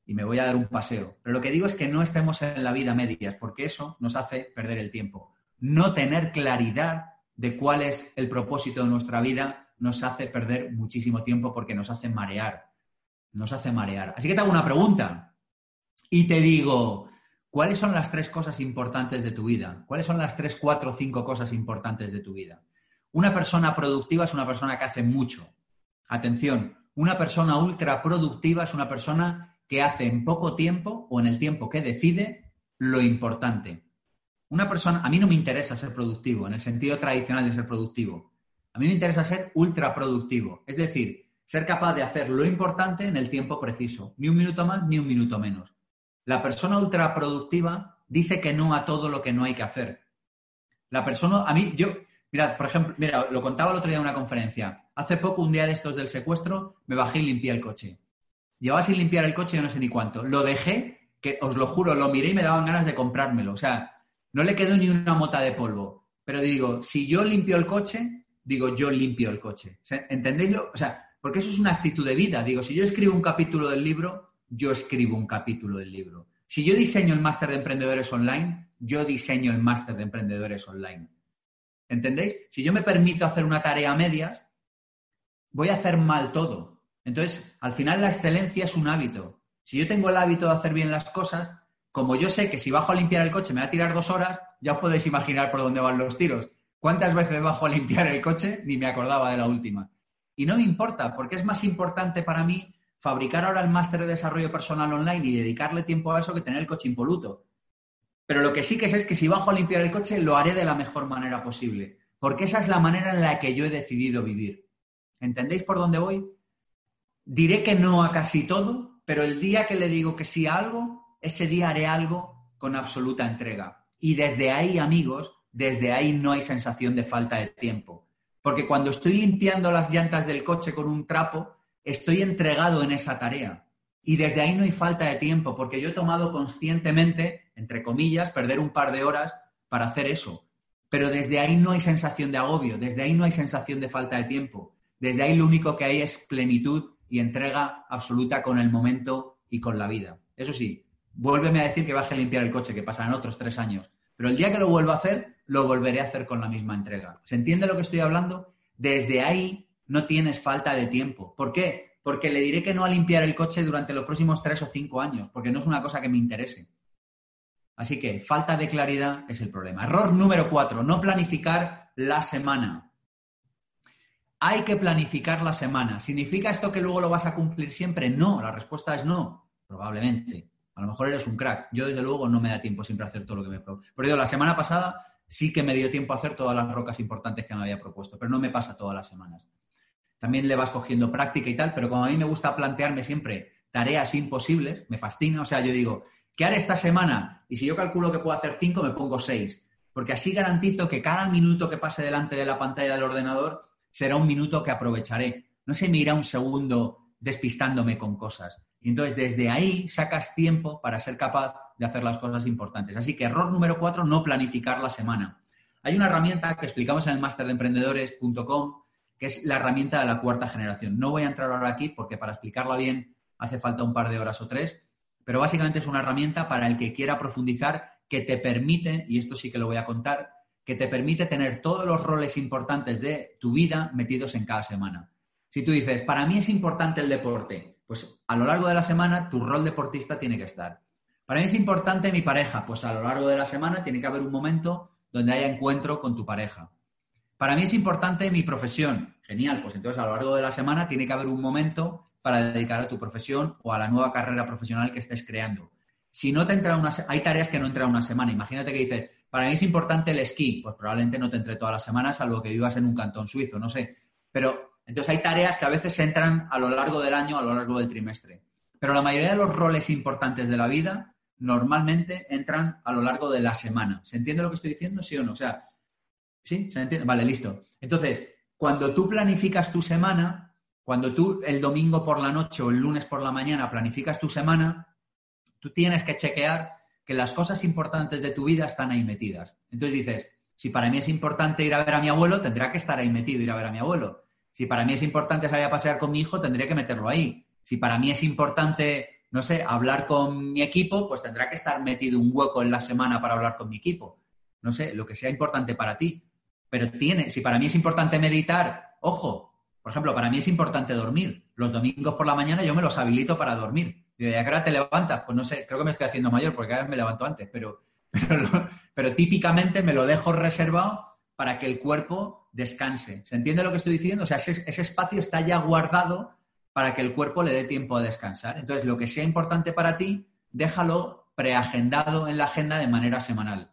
Y me voy a dar un paseo. Pero lo que digo es que no estemos en la vida medias, porque eso nos hace perder el tiempo. No tener claridad de cuál es el propósito de nuestra vida nos hace perder muchísimo tiempo porque nos hace marear. Nos hace marear. Así que te hago una pregunta y te digo, ¿cuáles son las tres cosas importantes de tu vida? ¿Cuáles son las tres, cuatro, cinco cosas importantes de tu vida? Una persona productiva es una persona que hace mucho, Atención, una persona ultra productiva es una persona que hace en poco tiempo o en el tiempo que decide lo importante. Una persona, a mí no me interesa ser productivo en el sentido tradicional de ser productivo. A mí me interesa ser ultra productivo, es decir, ser capaz de hacer lo importante en el tiempo preciso, ni un minuto más ni un minuto menos. La persona ultra productiva dice que no a todo lo que no hay que hacer. La persona, a mí, yo, Mirad, por ejemplo, mira, lo contaba el otro día en una conferencia. Hace poco, un día de estos del secuestro, me bajé y limpié el coche. Llevaba sin limpiar el coche yo no sé ni cuánto. Lo dejé, que os lo juro, lo miré y me daban ganas de comprármelo. O sea, no le quedó ni una mota de polvo. Pero digo, si yo limpio el coche, digo, yo limpio el coche. ¿Entendéis? O sea, porque eso es una actitud de vida. Digo, si yo escribo un capítulo del libro, yo escribo un capítulo del libro. Si yo diseño el máster de emprendedores online, yo diseño el máster de emprendedores online. ¿Entendéis? Si yo me permito hacer una tarea a medias, voy a hacer mal todo. Entonces, al final la excelencia es un hábito. Si yo tengo el hábito de hacer bien las cosas, como yo sé que si bajo a limpiar el coche me va a tirar dos horas, ya os podéis imaginar por dónde van los tiros. ¿Cuántas veces bajo a limpiar el coche? Ni me acordaba de la última. Y no me importa, porque es más importante para mí fabricar ahora el máster de desarrollo personal online y dedicarle tiempo a eso que tener el coche impoluto. Pero lo que sí que sé es que si bajo a limpiar el coche lo haré de la mejor manera posible, porque esa es la manera en la que yo he decidido vivir. ¿Entendéis por dónde voy? Diré que no a casi todo, pero el día que le digo que sí a algo, ese día haré algo con absoluta entrega. Y desde ahí, amigos, desde ahí no hay sensación de falta de tiempo. Porque cuando estoy limpiando las llantas del coche con un trapo, estoy entregado en esa tarea. Y desde ahí no hay falta de tiempo, porque yo he tomado conscientemente, entre comillas, perder un par de horas para hacer eso. Pero desde ahí no hay sensación de agobio, desde ahí no hay sensación de falta de tiempo. Desde ahí lo único que hay es plenitud y entrega absoluta con el momento y con la vida. Eso sí, vuélveme a decir que baje a limpiar el coche, que pasarán otros tres años. Pero el día que lo vuelva a hacer, lo volveré a hacer con la misma entrega. ¿Se entiende lo que estoy hablando? Desde ahí no tienes falta de tiempo. ¿Por qué? Porque le diré que no a limpiar el coche durante los próximos tres o cinco años, porque no es una cosa que me interese. Así que falta de claridad es el problema. Error número cuatro, no planificar la semana. Hay que planificar la semana. ¿Significa esto que luego lo vas a cumplir siempre? No, la respuesta es no, probablemente. A lo mejor eres un crack. Yo, desde luego, no me da tiempo siempre a hacer todo lo que me propongo. Por ello, la semana pasada sí que me dio tiempo a hacer todas las rocas importantes que me había propuesto, pero no me pasa todas las semanas también le vas cogiendo práctica y tal, pero como a mí me gusta plantearme siempre tareas imposibles, me fascina, o sea, yo digo, ¿qué haré esta semana? Y si yo calculo que puedo hacer cinco, me pongo seis, porque así garantizo que cada minuto que pase delante de la pantalla del ordenador será un minuto que aprovecharé. No se me irá un segundo despistándome con cosas. Y entonces desde ahí sacas tiempo para ser capaz de hacer las cosas importantes. Así que error número cuatro, no planificar la semana. Hay una herramienta que explicamos en el máster de emprendedores.com que es la herramienta de la cuarta generación. No voy a entrar ahora aquí porque para explicarla bien hace falta un par de horas o tres, pero básicamente es una herramienta para el que quiera profundizar que te permite, y esto sí que lo voy a contar, que te permite tener todos los roles importantes de tu vida metidos en cada semana. Si tú dices, para mí es importante el deporte, pues a lo largo de la semana tu rol deportista tiene que estar. Para mí es importante mi pareja, pues a lo largo de la semana tiene que haber un momento donde haya encuentro con tu pareja. Para mí es importante mi profesión. Genial, pues entonces a lo largo de la semana tiene que haber un momento para dedicar a tu profesión o a la nueva carrera profesional que estés creando. Si no te entra una hay tareas que no entran una semana. Imagínate que dices, para mí es importante el esquí, pues probablemente no te entre todas las semanas, salvo que vivas en un cantón suizo, no sé. Pero entonces hay tareas que a veces entran a lo largo del año, a lo largo del trimestre. Pero la mayoría de los roles importantes de la vida normalmente entran a lo largo de la semana. ¿Se entiende lo que estoy diciendo? ¿Sí o no? O sea, ¿Sí? ¿Se entiende? Vale, listo. Entonces, cuando tú planificas tu semana, cuando tú el domingo por la noche o el lunes por la mañana planificas tu semana, tú tienes que chequear que las cosas importantes de tu vida están ahí metidas. Entonces dices, si para mí es importante ir a ver a mi abuelo, tendrá que estar ahí metido ir a ver a mi abuelo. Si para mí es importante salir a pasear con mi hijo, tendría que meterlo ahí. Si para mí es importante, no sé, hablar con mi equipo, pues tendrá que estar metido un hueco en la semana para hablar con mi equipo. No sé, lo que sea importante para ti. Pero tiene, si para mí es importante meditar, ojo, por ejemplo, para mí es importante dormir. Los domingos por la mañana yo me los habilito para dormir. Y de qué te levantas? Pues no sé, creo que me estoy haciendo mayor porque cada vez me levanto antes, pero, pero, típicamente me lo dejo reservado para que el cuerpo descanse. ¿Se entiende lo que estoy diciendo? O sea, ese, ese espacio está ya guardado para que el cuerpo le dé tiempo a descansar. Entonces, lo que sea importante para ti, déjalo preagendado en la agenda de manera semanal.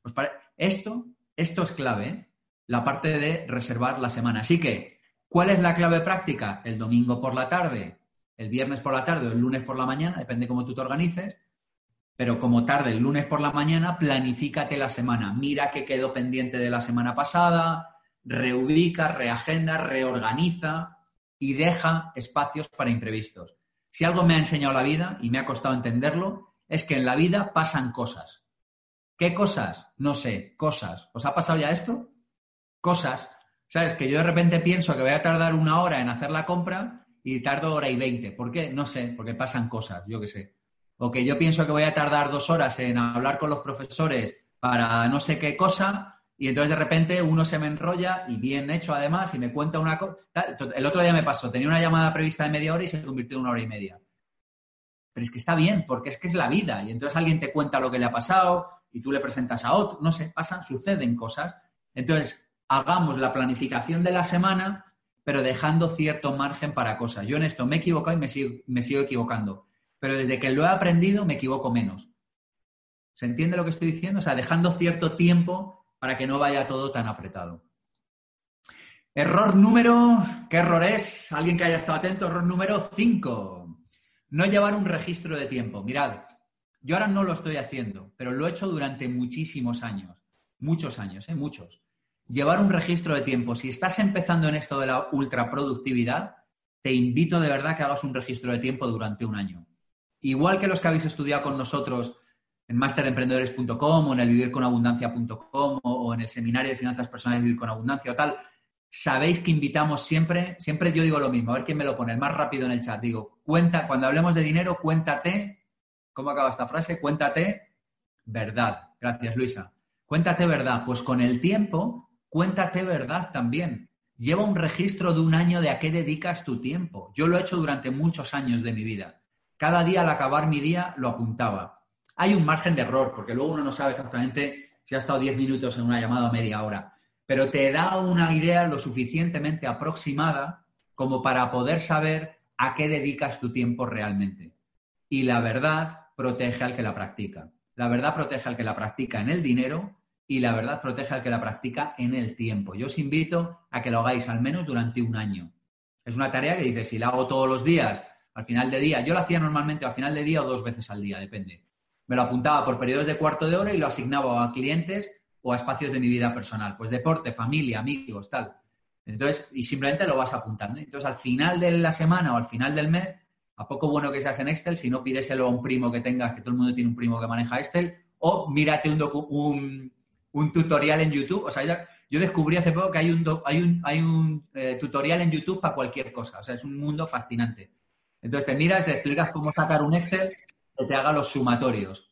Pues para, esto esto es clave, ¿eh? la parte de reservar la semana. Así que, ¿cuál es la clave práctica? El domingo por la tarde, el viernes por la tarde o el lunes por la mañana, depende cómo tú te organices. Pero como tarde el lunes por la mañana, planifícate la semana. Mira qué quedó pendiente de la semana pasada, reubica, reagenda, reorganiza y deja espacios para imprevistos. Si algo me ha enseñado la vida y me ha costado entenderlo, es que en la vida pasan cosas. ¿Qué cosas? No sé, cosas. ¿Os ha pasado ya esto? Cosas. ¿Sabes? Que yo de repente pienso que voy a tardar una hora en hacer la compra y tardo hora y veinte. ¿Por qué? No sé, porque pasan cosas, yo qué sé. O que yo pienso que voy a tardar dos horas en hablar con los profesores para no sé qué cosa y entonces de repente uno se me enrolla y bien hecho además y me cuenta una cosa. El otro día me pasó, tenía una llamada prevista de media hora y se convirtió en una hora y media. Pero es que está bien, porque es que es la vida. Y entonces alguien te cuenta lo que le ha pasado y tú le presentas a otro. No sé, pasan, suceden cosas. Entonces, hagamos la planificación de la semana, pero dejando cierto margen para cosas. Yo en esto me he equivocado y me sigo, me sigo equivocando. Pero desde que lo he aprendido me equivoco menos. ¿Se entiende lo que estoy diciendo? O sea, dejando cierto tiempo para que no vaya todo tan apretado. Error número, ¿qué error es? Alguien que haya estado atento, error número 5. No llevar un registro de tiempo. Mirad, yo ahora no lo estoy haciendo, pero lo he hecho durante muchísimos años. Muchos años, ¿eh? Muchos. Llevar un registro de tiempo. Si estás empezando en esto de la ultraproductividad, te invito de verdad que hagas un registro de tiempo durante un año. Igual que los que habéis estudiado con nosotros en masteremprendedores.com o en el vivirconabundancia.com o en el seminario de finanzas personales Vivir con Abundancia o tal, sabéis que invitamos siempre, siempre yo digo lo mismo, a ver quién me lo pone más rápido en el chat. Digo, cuenta, cuando hablemos de dinero, cuéntate, ¿cómo acaba esta frase? Cuéntate verdad. Gracias, Luisa. Cuéntate verdad. Pues con el tiempo, cuéntate verdad también. Lleva un registro de un año de a qué dedicas tu tiempo. Yo lo he hecho durante muchos años de mi vida. Cada día al acabar mi día lo apuntaba hay un margen de error, porque luego uno no sabe exactamente si ha estado 10 minutos en una llamada o media hora, pero te da una idea lo suficientemente aproximada como para poder saber a qué dedicas tu tiempo realmente. Y la verdad protege al que la practica. La verdad protege al que la practica en el dinero y la verdad protege al que la practica en el tiempo. Yo os invito a que lo hagáis al menos durante un año. Es una tarea que dice, si la hago todos los días, al final de día, yo la hacía normalmente al final de día o dos veces al día, depende me lo apuntaba por periodos de cuarto de hora y lo asignaba a clientes o a espacios de mi vida personal. Pues deporte, familia, amigos, tal. Entonces, y simplemente lo vas apuntando. Entonces, al final de la semana o al final del mes, a poco bueno que seas en Excel, si no pídeselo a un primo que tengas, que todo el mundo tiene un primo que maneja Excel, o mírate un, un, tutorial en YouTube. O sea, yo descubrí hace poco que hay un, hay un, hay un eh, tutorial en YouTube para cualquier cosa. O sea, es un mundo fascinante. Entonces, te miras, te explicas cómo sacar un Excel que te haga los sumatorios.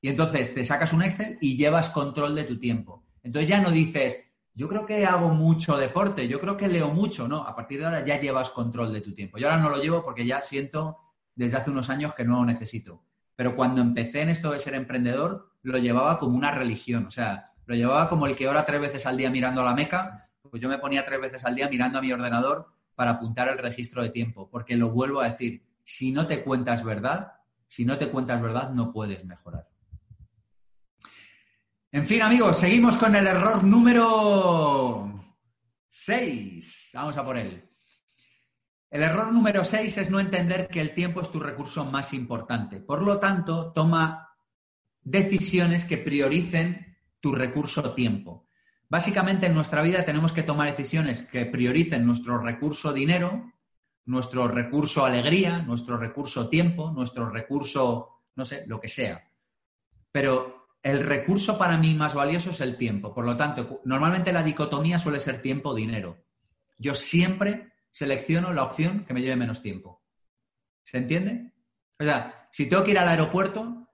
Y entonces te sacas un Excel y llevas control de tu tiempo. Entonces ya no dices, yo creo que hago mucho deporte, yo creo que leo mucho, no, a partir de ahora ya llevas control de tu tiempo. Yo ahora no lo llevo porque ya siento desde hace unos años que no lo necesito. Pero cuando empecé en esto de ser emprendedor, lo llevaba como una religión, o sea, lo llevaba como el que ora tres veces al día mirando a la meca, pues yo me ponía tres veces al día mirando a mi ordenador para apuntar el registro de tiempo, porque lo vuelvo a decir, si no te cuentas verdad, si no te cuentas verdad, no puedes mejorar. En fin, amigos, seguimos con el error número 6. Vamos a por él. El error número 6 es no entender que el tiempo es tu recurso más importante. Por lo tanto, toma decisiones que prioricen tu recurso tiempo. Básicamente en nuestra vida tenemos que tomar decisiones que prioricen nuestro recurso dinero nuestro recurso alegría, nuestro recurso tiempo, nuestro recurso, no sé, lo que sea. Pero el recurso para mí más valioso es el tiempo. Por lo tanto, normalmente la dicotomía suele ser tiempo-dinero. Yo siempre selecciono la opción que me lleve menos tiempo. ¿Se entiende? O sea, si tengo que ir al aeropuerto,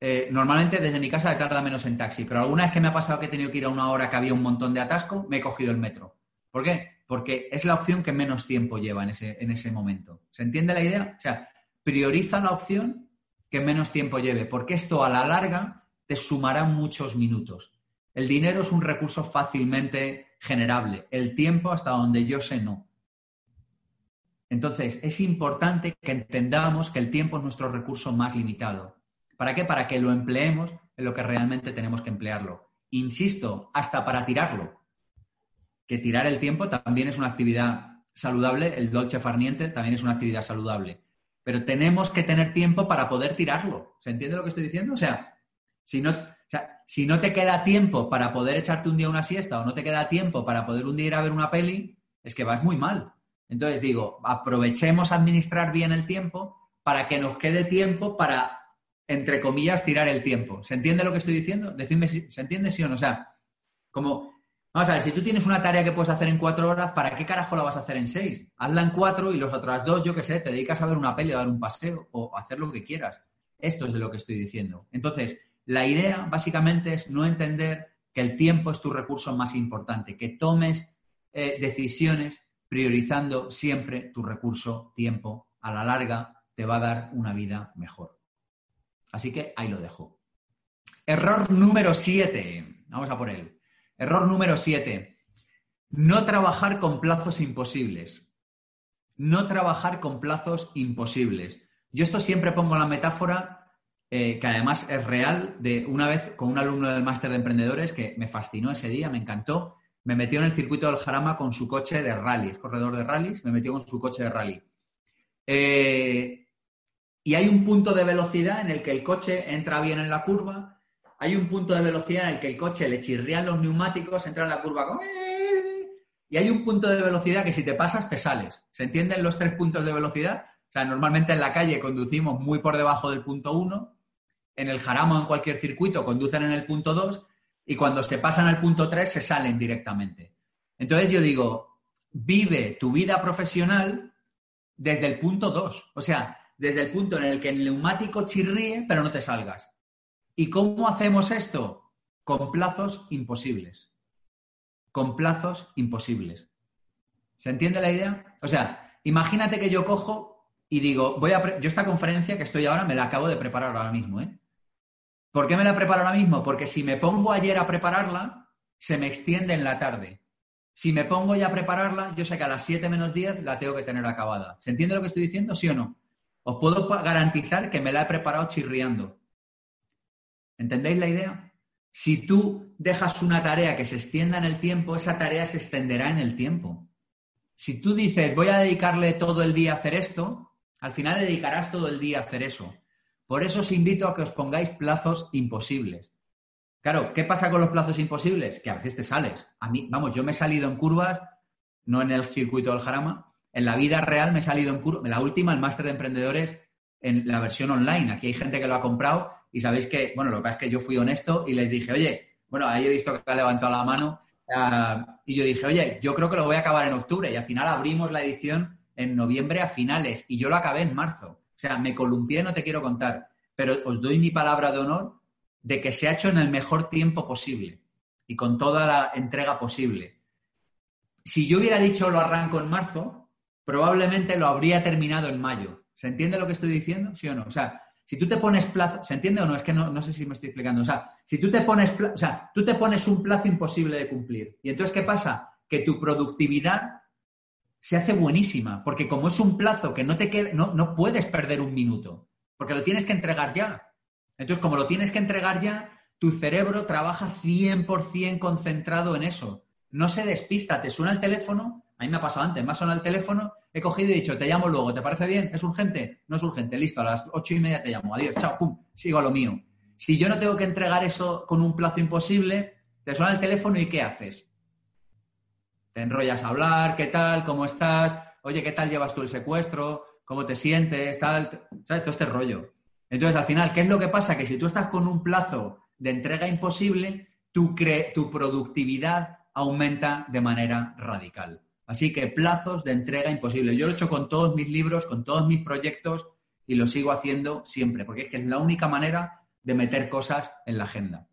eh, normalmente desde mi casa tarda menos en taxi, pero alguna vez que me ha pasado que he tenido que ir a una hora que había un montón de atasco, me he cogido el metro. ¿Por qué? porque es la opción que menos tiempo lleva en ese, en ese momento. ¿Se entiende la idea? O sea, prioriza la opción que menos tiempo lleve, porque esto a la larga te sumará muchos minutos. El dinero es un recurso fácilmente generable, el tiempo hasta donde yo sé no. Entonces, es importante que entendamos que el tiempo es nuestro recurso más limitado. ¿Para qué? Para que lo empleemos en lo que realmente tenemos que emplearlo. Insisto, hasta para tirarlo que tirar el tiempo también es una actividad saludable, el dolce farniente también es una actividad saludable. pero tenemos que tener tiempo para poder tirarlo. ¿Se entiende lo que estoy diciendo? O sea, si no, si no te queda tiempo para poder echarte un día una siesta o no te queda tiempo para poder un día ir a ver una peli, es que vas muy mal. Entonces digo, aprovechemos administrar bien el tiempo para que nos quede tiempo para, entre comillas, tirar el tiempo. ¿Se entiende lo que estoy diciendo? Decidme si se entiende sí o no. O sea, como, vamos a ver, si tú tienes una tarea que puedes hacer en cuatro horas, ¿para qué carajo la vas a hacer en seis? Hazla en cuatro y los otras dos, yo qué sé, te dedicas a ver una peli, a dar un paseo o hacer lo que quieras. Esto es de lo que estoy diciendo. Entonces, la idea básicamente es no entender que el tiempo es tu recurso más importante, que tomes eh, decisiones priorizando siempre tu recurso tiempo. A la larga te va a dar una vida mejor. Así que ahí lo dejo. Error número 7. Vamos a por él. Error número 7. No trabajar con plazos imposibles. No trabajar con plazos imposibles. Yo esto siempre pongo la metáfora, eh, que además es real, de una vez con un alumno del máster de emprendedores que me fascinó ese día, me encantó me metió en el circuito del Jarama con su coche de rally, corredor de rallies, me metió con su coche de rally. Eh, y hay un punto de velocidad en el que el coche entra bien en la curva, hay un punto de velocidad en el que el coche le chirrían los neumáticos, entra en la curva con... Y hay un punto de velocidad que si te pasas te sales. ¿Se entienden los tres puntos de velocidad? O sea, normalmente en la calle conducimos muy por debajo del punto 1, en el Jarama o en cualquier circuito conducen en el punto 2 y cuando se pasan al punto 3 se salen directamente. Entonces yo digo, vive tu vida profesional desde el punto 2, o sea, desde el punto en el que el neumático chirríe, pero no te salgas. ¿Y cómo hacemos esto? Con plazos imposibles. Con plazos imposibles. ¿Se entiende la idea? O sea, imagínate que yo cojo y digo, voy a yo esta conferencia que estoy ahora me la acabo de preparar ahora mismo, ¿eh? ¿Por qué me la preparo ahora mismo? Porque si me pongo ayer a prepararla, se me extiende en la tarde. Si me pongo ya a prepararla, yo sé que a las 7 menos 10 la tengo que tener acabada. ¿Se entiende lo que estoy diciendo? ¿Sí o no? Os puedo garantizar que me la he preparado chirriando. ¿Entendéis la idea? Si tú dejas una tarea que se extienda en el tiempo, esa tarea se extenderá en el tiempo. Si tú dices, voy a dedicarle todo el día a hacer esto, al final dedicarás todo el día a hacer eso. Por eso os invito a que os pongáis plazos imposibles. Claro, ¿qué pasa con los plazos imposibles? Que a veces te sales. A mí, vamos, yo me he salido en curvas, no en el circuito del Jarama, en la vida real me he salido en curvas. En la última, el máster de emprendedores en la versión online. Aquí hay gente que lo ha comprado y sabéis que, bueno, lo que pasa es que yo fui honesto y les dije, oye, bueno, ahí he visto que ha levantado la mano ah, y yo dije, oye, yo creo que lo voy a acabar en octubre y al final abrimos la edición en noviembre a finales y yo lo acabé en marzo. O sea, me columpié, no te quiero contar, pero os doy mi palabra de honor de que se ha hecho en el mejor tiempo posible y con toda la entrega posible. Si yo hubiera dicho lo arranco en marzo, probablemente lo habría terminado en mayo. ¿Se entiende lo que estoy diciendo? ¿Sí o no? O sea, si tú te pones plazo, ¿se entiende o no? Es que no, no sé si me estoy explicando. O sea, si tú te pones, o sea, tú te pones un plazo imposible de cumplir. Y entonces, ¿qué pasa? Que tu productividad se hace buenísima, porque como es un plazo que no te queda, no, no puedes perder un minuto, porque lo tienes que entregar ya. Entonces, como lo tienes que entregar ya, tu cerebro trabaja 100% concentrado en eso. No se despista, te suena el teléfono, a mí me ha pasado antes, me ha sonado el teléfono, he cogido y he dicho, te llamo luego, ¿te parece bien? ¿Es urgente? No es urgente, listo, a las ocho y media te llamo, adiós, chao, pum, sigo a lo mío. Si yo no tengo que entregar eso con un plazo imposible, te suena el teléfono y ¿qué haces? te enrollas a hablar, ¿qué tal? ¿Cómo estás? Oye, ¿qué tal llevas tú el secuestro? ¿Cómo te sientes? Tal, ¿Sabes? Todo este rollo. Entonces, al final, ¿qué es lo que pasa? Que si tú estás con un plazo de entrega imposible, tu, tu productividad aumenta de manera radical. Así que plazos de entrega imposible. Yo lo he hecho con todos mis libros, con todos mis proyectos y lo sigo haciendo siempre, porque es que es la única manera de meter cosas en la agenda.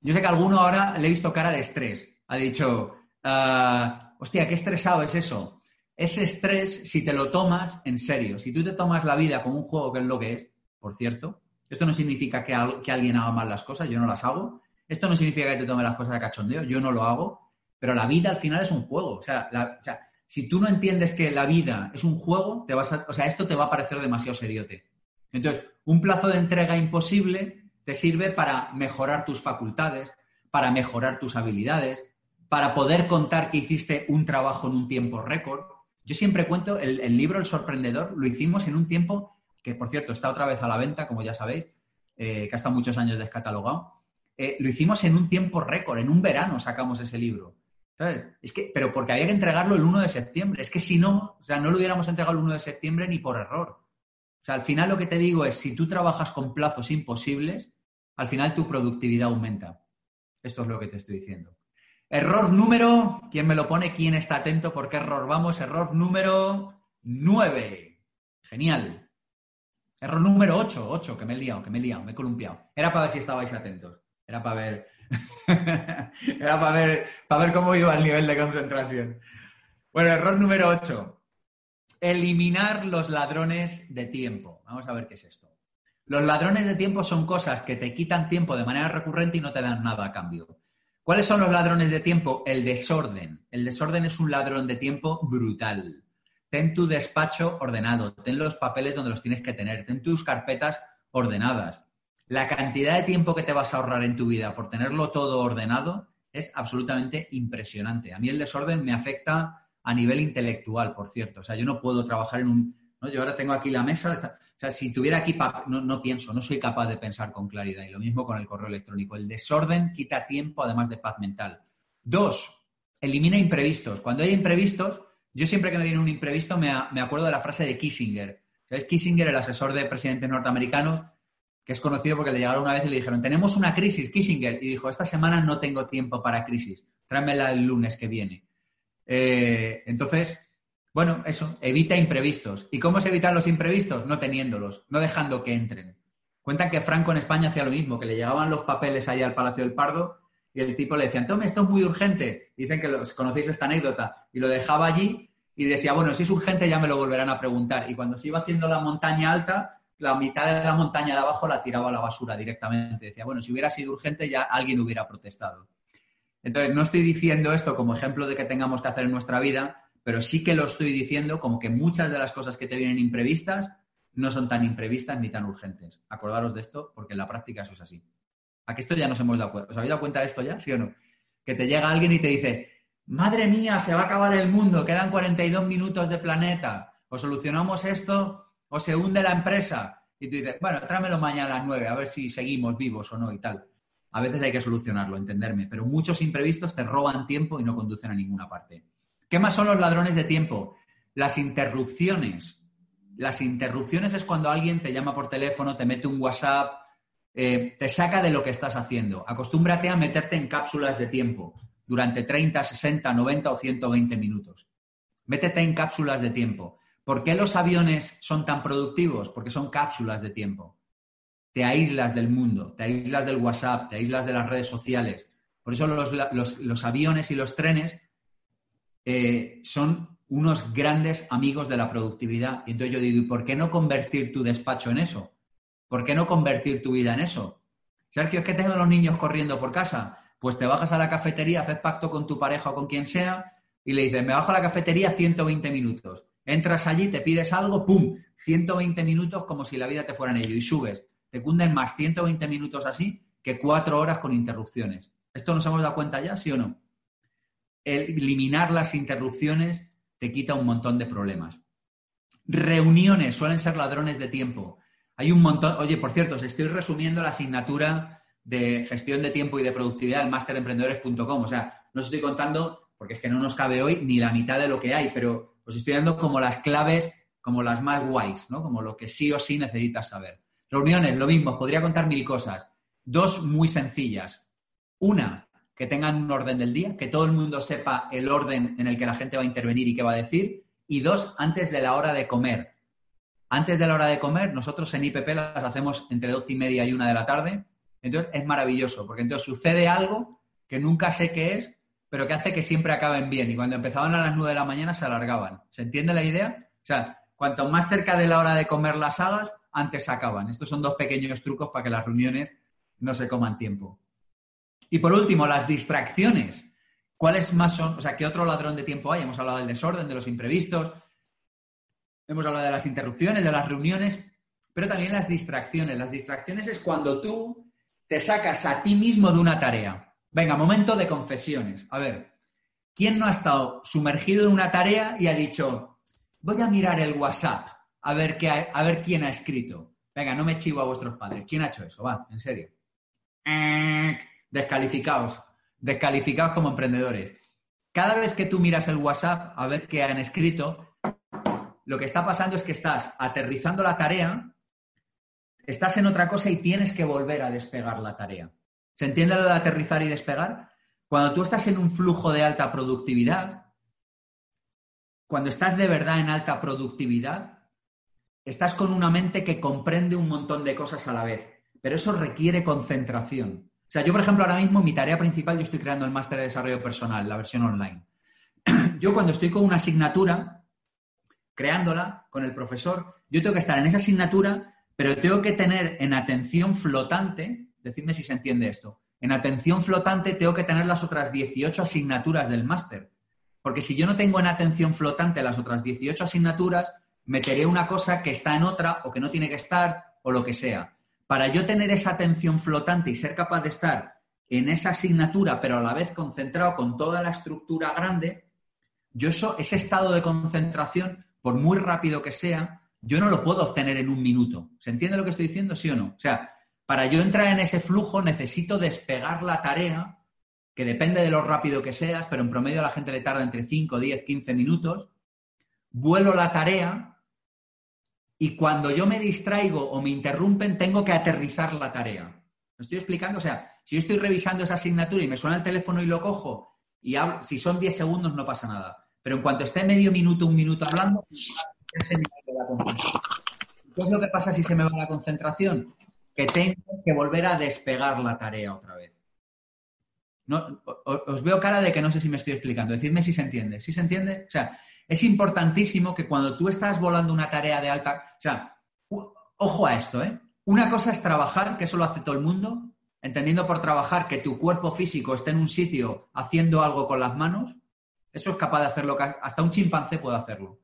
Yo sé que a alguno ahora le he visto cara de estrés. Ha dicho, Ah, hostia, qué estresado es eso. Ese estrés, si te lo tomas en serio, si tú te tomas la vida como un juego, que es lo que es, por cierto, esto no significa que, alguien haga mal las cosas, yo no las hago. Esto no significa que te tome las cosas de cachondeo, yo no lo hago. Pero la vida al final es un juego. O sea, si tú no entiendes que la vida es un juego, te vas o sea, esto te va a parecer demasiado seriote. Entonces, un plazo de entrega imposible te sirve para mejorar tus facultades, para mejorar tus habilidades, para poder contar que hiciste un trabajo en un tiempo récord. Yo siempre cuento, el, libro El Sorprendedor lo hicimos en un tiempo que, por cierto, está otra vez a la venta, como ya sabéis, eh, que ha estado muchos años descatalogado. Eh, lo hicimos en un tiempo récord, en un verano sacamos ese libro. Es que, pero porque había que entregarlo el 1 de septiembre. Es que si no, o sea, no lo hubiéramos entregado el 1 de septiembre ni por error. O sea, al final lo que te digo es, si tú trabajas con plazos imposibles, al final tu productividad aumenta. Esto es lo que te estoy diciendo. Error número, ¿quién me lo pone? ¿Quién está atento? ¿Por qué error vamos? Error número 9. Genial. Error número 8, 8, que me he liado, que me he liado, me he columpiado. Era para ver si estabais atentos. Era para ver. Era para ver, cómo iba el nivel de concentración. Bueno, error número 8. Eliminar los ladrones de tiempo. Vamos a ver qué es esto. Los ladrones de tiempo son cosas que te quitan tiempo de manera recurrente y no te dan nada a cambio. ¿Cuáles son los ladrones de tiempo? El desorden. El desorden es un ladrón de tiempo brutal. Ten tu despacho ordenado, ten los papeles donde los tienes que tener, ten tus carpetas ordenadas. La cantidad de tiempo que te vas a ahorrar en tu vida por tenerlo todo ordenado es absolutamente impresionante. A mí el desorden me afecta a nivel intelectual, por cierto. O sea, yo no puedo trabajar en un... Yo ahora tengo aquí la mesa, o sea, si tuviera aquí, no, no, pienso, no soy capaz de pensar con claridad. Y lo mismo con el correo electrónico. El desorden quita tiempo, además de paz mental. Dos, elimina imprevistos. Cuando hay imprevistos, yo siempre que me viene un imprevisto me, acuerdo de la frase de Kissinger. Es Kissinger, el asesor de presidentes norteamericanos, que es conocido porque le llegaron una vez y le dijeron, tenemos una crisis, Kissinger. Y dijo, esta semana no tengo tiempo para crisis, tráemela el lunes que viene. Eh, entonces, bueno, eso, evita imprevistos. ¿Y cómo se evitan los imprevistos? No teniéndolos, no dejando que entren. Cuentan que Franco en España hacía lo mismo, que le llegaban los papeles ahí al Palacio del Pardo y el tipo le decía, tome, esto es muy urgente. Dicen que los, conocéis esta anécdota. Y lo dejaba allí y decía, bueno, si es urgente ya me lo volverán a preguntar. Y cuando se iba haciendo la montaña alta, la mitad de la montaña de abajo la tiraba a la basura directamente. Decía, bueno, si hubiera sido urgente ya alguien hubiera protestado. Entonces, no estoy diciendo esto como ejemplo de que tengamos que hacer en nuestra vida, pero sí que lo estoy diciendo como que muchas de las cosas que te vienen imprevistas no son tan imprevistas ni tan urgentes. Acordaros de esto porque en la práctica eso es así. ¿A que esto ya nos hemos dado cuenta? ¿Os habéis dado cuenta de esto ya? ¿Sí o no? Que te llega alguien y te dice, madre mía, se va a acabar el mundo, quedan 42 minutos de planeta, o solucionamos esto o se hunde la empresa. Y tú dices, bueno, tráemelo mañana a las 9, a ver si seguimos vivos o no y tal. A veces hay que solucionarlo, entenderme, pero muchos imprevistos te roban tiempo y no conducen a ninguna parte. ¿Qué más son los ladrones de tiempo? Las interrupciones. Las interrupciones es cuando alguien te llama por teléfono, te mete un WhatsApp, eh, te saca de lo que estás haciendo. Acostúmbrate a meterte en cápsulas de tiempo durante 30, 60, 90 o 120 minutos. Métete en cápsulas de tiempo. ¿Por qué los aviones son tan productivos? Porque son cápsulas de tiempo. Te aíslas del mundo, te aíslas del WhatsApp, te aíslas de las redes sociales. Por eso los aviones y los trenes eh, son unos grandes amigos de la productividad. Y entonces yo digo, ¿y por qué no convertir tu despacho en eso? ¿Por qué no convertir tu vida en eso? Sergio, es que tengo los niños corriendo por casa. Pues te bajas a la cafetería, haces pacto con tu pareja o con quien sea y le dices, me bajo a la cafetería 120 minutos. Entras allí, te pides algo, ¡pum! 120 minutos como si la vida te fuera en ello y subes. Te cunden más 120 minutos así que cuatro horas con interrupciones. ¿Esto nos hemos dado cuenta ya, sí o no? eliminar las interrupciones te quita un montón de problemas. Reuniones suelen ser ladrones de tiempo. Hay un montón. Oye, por cierto, os estoy resumiendo la asignatura de gestión de tiempo y de productividad del masteremprendedores.com. O sea, no os estoy contando, porque es que no nos cabe hoy ni la mitad de lo que hay, pero os estoy dando como las claves, como las más guays, ¿no? Como lo que sí o sí necesitas saber. Reuniones, lo mismo, podría contar mil cosas. Dos muy sencillas. Una, que tengan un orden del día, que todo el mundo sepa el orden en el que la gente va a intervenir y qué va a decir. Y dos, antes de la hora de comer. Antes de la hora de comer, nosotros en IPP las hacemos entre doce y media y una de la tarde. Entonces es maravilloso, porque entonces sucede algo que nunca sé qué es, pero que hace que siempre acaben bien. Y cuando empezaban a las nueve de la mañana se alargaban. ¿Se entiende la idea? O sea, cuanto más cerca de la hora de comer las hagas, antes acaban. Estos son dos pequeños trucos para que las reuniones no se coman tiempo. Y por último, las distracciones. ¿Cuáles más son? O sea, ¿qué otro ladrón de tiempo hay? Hemos hablado del desorden, de los imprevistos, hemos hablado de las interrupciones, de las reuniones, pero también las distracciones. Las distracciones es cuando tú te sacas a ti mismo de una tarea. Venga, momento de confesiones. A ver, ¿quién no ha estado sumergido en una tarea y ha dicho, voy a mirar el WhatsApp a ver, qué a ver quién ha escrito. Venga, no me chivo a vuestros padres. ¿Quién ha hecho eso? Va, en serio. Descalificados. Descalificados como emprendedores. Cada vez que tú miras el WhatsApp a ver qué han escrito, lo que está pasando es que estás aterrizando la tarea, estás en otra cosa y tienes que volver a despegar la tarea. ¿Se entiende lo de aterrizar y despegar? Cuando tú estás en un flujo de alta productividad, cuando estás de verdad en alta productividad, estás con una mente que comprende un montón de cosas a la vez, pero eso requiere concentración. O sea, yo, por ejemplo, ahora mismo mi tarea principal, yo estoy creando el máster de desarrollo personal, la versión online. Yo cuando estoy con una asignatura, creándola con el profesor, yo tengo que estar en esa asignatura, pero tengo que tener en atención flotante, decidme si se entiende esto, en atención flotante tengo que tener las otras 18 asignaturas del máster. Porque si yo no tengo en atención flotante las otras 18 asignaturas, meteré una cosa que está en otra o que no tiene que estar o lo que sea. Para yo tener esa atención flotante y ser capaz de estar en esa asignatura, pero a la vez concentrado con toda la estructura grande, yo eso, ese estado de concentración, por muy rápido que sea, yo no lo puedo obtener en un minuto. ¿Se entiende lo que estoy diciendo, sí o no? O sea, para yo entrar en ese flujo necesito despegar la tarea, que depende de lo rápido que seas, pero en promedio a la gente le tarda entre 5, 10, 15 minutos. Vuelo la tarea y cuando yo me distraigo o me interrumpen, tengo que aterrizar la tarea. ¿Me estoy explicando? O sea, si yo estoy revisando esa asignatura y me suena el teléfono y lo cojo, y si son 10 segundos no pasa nada. Pero en cuanto esté medio minuto, un minuto hablando, ¿qué es lo que pasa si se me va la concentración? Que tengo que volver a despegar la tarea otra vez. No, os veo cara de que no sé si me estoy explicando. Decidme si se entiende. ¿Sí se entiende? O sea, es importantísimo que cuando tú estás volando una tarea de alta. O sea, ojo a esto, ¿eh? Una cosa es trabajar, que eso lo hace todo el mundo, entendiendo por trabajar que tu cuerpo físico esté en un sitio haciendo algo con las manos. Eso es capaz de hacerlo, hasta un chimpancé puede hacerlo.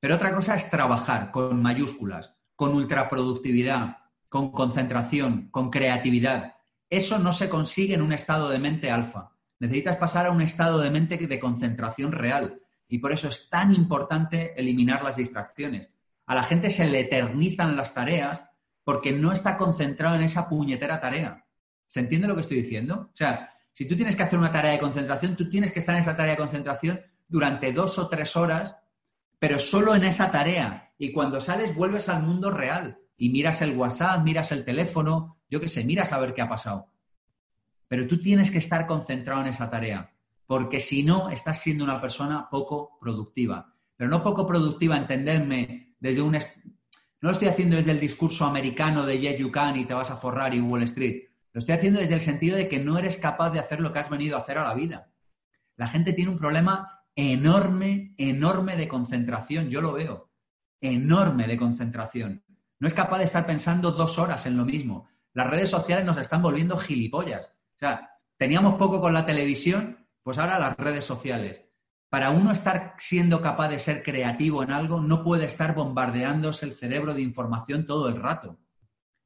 Pero otra cosa es trabajar con mayúsculas, con ultraproductividad, con concentración, con creatividad. Eso no se consigue en un estado de mente alfa. Necesitas pasar a un estado de mente de concentración real. Y por eso es tan importante eliminar las distracciones. A la gente se le eternizan las tareas porque no está concentrado en esa puñetera tarea. ¿Se entiende lo que estoy diciendo? O sea, si tú tienes que hacer una tarea de concentración, tú tienes que estar en esa tarea de concentración durante dos o tres horas, pero solo en esa tarea. Y cuando sales vuelves al mundo real y miras el WhatsApp, miras el teléfono, yo qué sé, miras a ver qué ha pasado. Pero tú tienes que estar concentrado en esa tarea, porque si no, estás siendo una persona poco productiva. Pero no poco productiva, entenderme desde un... No lo estoy haciendo desde el discurso americano de yes you can y te vas a forrar y Wall Street. Lo estoy haciendo desde el sentido de que no eres capaz de hacer lo que has venido a hacer a la vida. La gente tiene un problema enorme, enorme de concentración, yo lo veo, enorme de concentración. No es capaz de estar pensando dos horas en lo mismo. Las redes sociales nos están volviendo gilipollas. O sea, teníamos poco con la televisión, pues ahora las redes sociales. Para uno estar siendo capaz de ser creativo en algo, no puede estar bombardeándose el cerebro de información todo el rato.